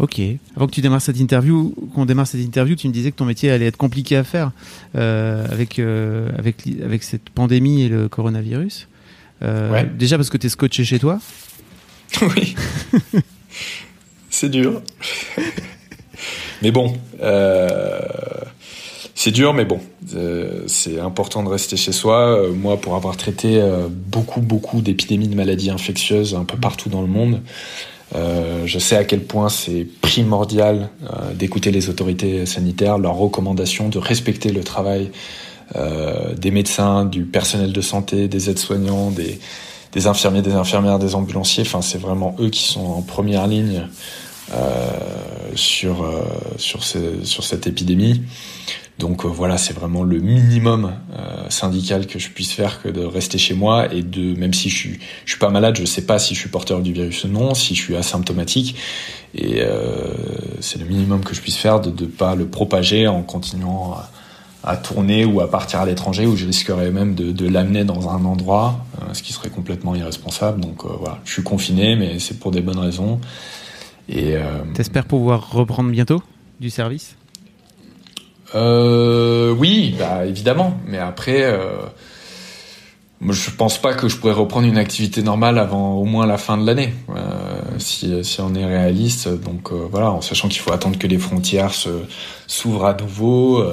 Ok. Avant que tu démarres cette interview, qu'on démarre cette interview, tu me disais que ton métier allait être compliqué à faire euh, avec euh, avec avec cette pandémie et le coronavirus. Euh, Ouais. Déjà parce que tu es scotché chez toi. oui. c'est dur. mais bon, euh, c'est dur, mais bon, euh, c'est important de rester chez soi. Euh, moi, pour avoir traité euh, beaucoup, beaucoup d'épidémies de maladies infectieuses un peu partout dans le monde, je sais à quel point c'est primordial d'écouter les autorités sanitaires, leurs recommandations, de respecter le travail des médecins, du personnel de santé, des aides-soignants, des, des infirmiers, des infirmières, des ambulanciers. Enfin, c'est vraiment eux qui sont en première ligne euh, sur euh, sur, ce- sur cette épidémie. Donc euh, voilà, c'est vraiment le minimum euh, syndical que je puisse faire que de rester chez moi et de même si je suis je suis pas malade, je sais pas si je suis porteur du virus ou non, si je suis asymptomatique et euh, c'est le minimum que je puisse faire de ne pas le propager en continuant à, tourner ou à partir à l'étranger où je risquerais même de, l'amener dans un endroit, ce qui serait complètement irresponsable. Donc voilà, je suis confiné, mais c'est pour des bonnes raisons. T'espères pouvoir reprendre bientôt du service? Euh, oui, bah évidemment, mais après, euh, je pense pas que je pourrais reprendre une activité normale avant au moins la fin de l'année, euh, si, si on est réaliste. Donc euh, voilà, en sachant qu'il faut attendre que les frontières se s'ouvrent à nouveau.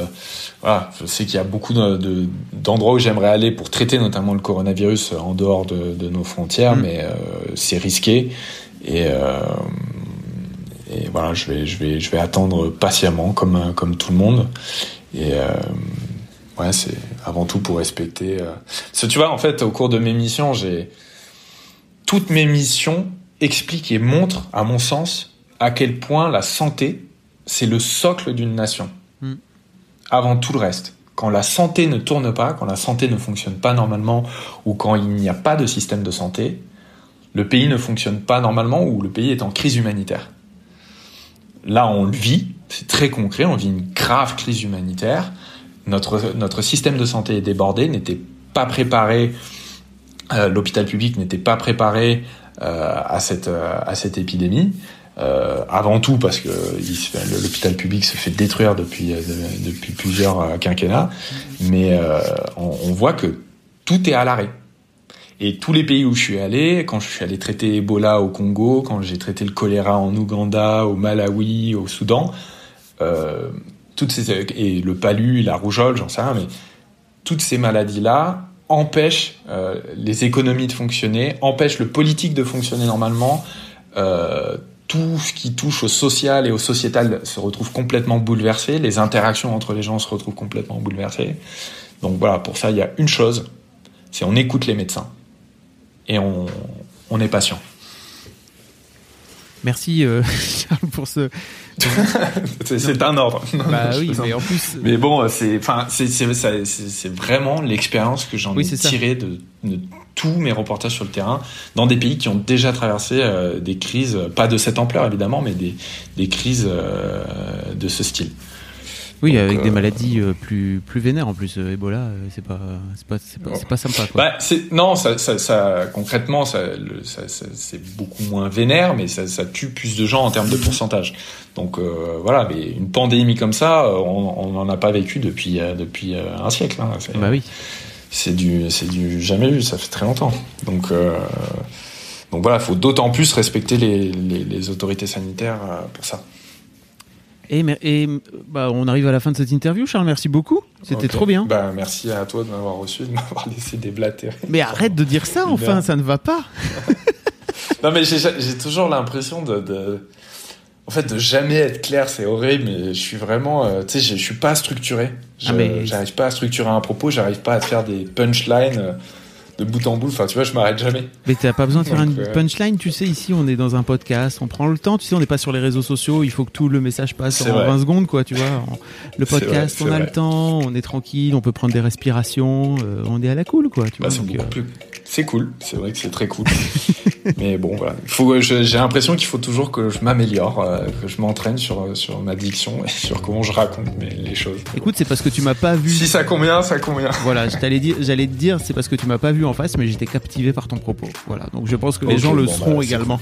Voilà, je sais qu'il y a beaucoup de, d'endroits où j'aimerais aller pour traiter notamment le coronavirus en dehors de, de nos frontières, mm. mais c'est risqué et et voilà, je vais je vais je vais attendre patiemment comme comme tout le monde et ouais, c'est avant tout pour respecter. Euh... Parce que tu vois, en fait, au cours de mes missions, j'ai toutes mes missions expliquent et montrent, à mon sens, à quel point la santé c'est le socle d'une nation. Mm. Avant tout le reste. Quand la santé ne tourne pas, quand la santé ne fonctionne pas normalement, ou quand il n'y a pas de système de santé, le pays ne fonctionne pas normalement ou le pays est en crise humanitaire. Là, on le vit, c'est très concret, on vit une grave crise humanitaire notre, système de santé est débordé, n'était pas préparé, euh, l'hôpital public n'était pas préparé euh, à, cette, euh, à cette épidémie. Avant tout parce que l'hôpital public se fait détruire depuis, depuis plusieurs quinquennats, mais on, on, voit que tout est à l'arrêt. Et tous les pays où je suis allé, quand je suis allé traiter Ebola au Congo, quand j'ai traité le choléra en Ouganda, au Malawi, au Soudan, euh, toutes ces et le palu, la rougeole, j'en sais rien, mais toutes ces maladies-là empêchent euh, les économies de fonctionner, empêchent le politique de fonctionner normalement. Euh, tout ce qui touche au social et au sociétal se retrouve complètement bouleversé. Les interactions entre les gens se retrouvent complètement bouleversées. Donc voilà, pour ça, il y a une chose, c'est on écoute les médecins et on, on est patient. Merci euh, Charles pour ce. c'est un ordre. Bah oui, mais en plus. Mais bon, c'est enfin c'est vraiment l'expérience que j'en ai tirée de, de, tous mes reportages sur le terrain dans des pays qui ont déjà traversé euh, des crises, pas de cette ampleur évidemment, mais des, des crises euh, de ce style. Oui, avec des euh, maladies euh, plus plus vénères en plus. Euh, Ebola, c'est pas c'est pas c'est pas, pas, sympa. Quoi. Bah, non, ça, ça, ça concrètement, ça, ça, ça c'est beaucoup moins vénère, mais ça, tue plus de gens en termes de pourcentage. Donc euh, voilà, mais une pandémie comme ça, on n'en a pas vécu depuis depuis un siècle. Hein. Bah oui. C'est du c'est du jamais vu. Ça fait très longtemps. Donc donc voilà, faut d'autant plus respecter les, les, les autorités sanitaires pour ça. Et, et bah, on arrive à la fin de cette interview, Charles. Merci beaucoup. C'était trop bien. Bah, merci à toi de m'avoir reçu, de m'avoir laissé déblatérer. Mais arrête de dire ça, enfin, ça ne va pas. non, mais j'ai toujours l'impression de, de, en fait, de jamais être clair. C'est horrible, mais je suis vraiment, euh, tu sais, je suis pas structuré. Ah, j'arrive pas à structurer un propos, j'arrive pas à faire des punchlines. Euh, de bout en bout. Enfin, tu vois, je m'arrête jamais. Mais t'as pas besoin de faire une euh, punchline. Tu sais, ici, on est dans un podcast, on prend le temps. Tu sais, on n'est pas sur les réseaux sociaux. Il faut que tout le message passe en 20 secondes, quoi. Tu vois, le podcast, on a le temps, on est tranquille, on peut prendre des respirations, euh, on est à la cool, quoi. Tu bah, vois. C'est euh, C'est cool. C'est vrai que c'est très cool. Mais bon, voilà. Faut, j'ai l'impression qu'il faut toujours que je m'améliore, que je m'entraîne sur sur ma diction et sur comment je raconte les choses. Écoute, c'est parce que tu m'as pas vu. Si ça convient, ça convient. Voilà, j'allais dire, j'allais te dire, c'est parce que tu m'as pas vu en face, mais j'étais captivé par ton propos. Voilà, donc je pense que les gens le seront bah, également.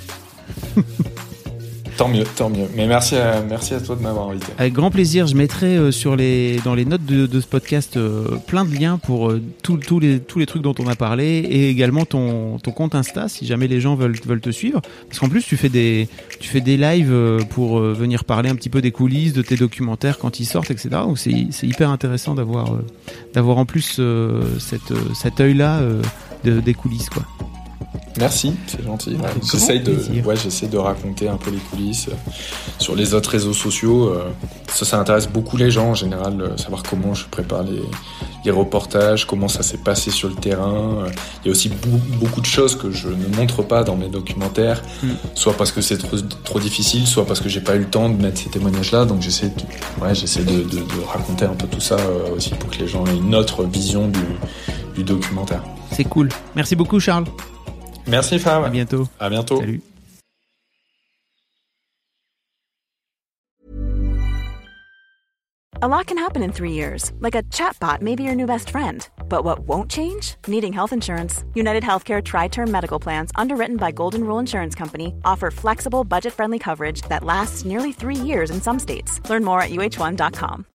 Tant mieux, tant mieux. Mais merci à, merci à toi de m'avoir invité. Avec grand plaisir. Je mettrai euh, sur les, dans les notes de, ce podcast euh, plein de liens pour euh, tous les, tous les trucs dont on a parlé et également ton, ton compte Insta si jamais les gens veulent, veulent te suivre. Parce qu'en plus, tu fais des, tu fais des lives pour venir parler un petit peu des coulisses, de tes documentaires quand ils sortent, etc. Donc c'est hyper intéressant d'avoir d'avoir en plus cette, cet œil-là des coulisses. quoi. Merci, c'est gentil. j'essaie de, ouais, j'essaie de raconter un peu les coulisses euh, sur les autres réseaux sociaux. Euh, ça, ça intéresse beaucoup les gens en général, euh, savoir comment je prépare les, les reportages, comment ça s'est passé sur le terrain. Il y a aussi beaucoup de choses que je ne montre pas dans mes documentaires, mm. soit parce que c'est trop, trop, difficile, soit parce que j'ai pas eu le temps de mettre ces témoignages-là. Donc j'essaie, de, ouais, j'essaie de, de, de, raconter un peu tout ça aussi pour que les gens aient une autre vision du, du documentaire. C'est cool. Merci beaucoup, Charles. Merci Fab. À bientôt. À bientôt. Salut. A lot can happen in three years, like a chatbot may be your new best friend. But what won't change? Needing health insurance. United Healthcare Tri Term Medical Plans, underwritten by Golden Rule Insurance Company, offer flexible, budget friendly coverage that lasts nearly three years in some states. Learn more at uh1.com.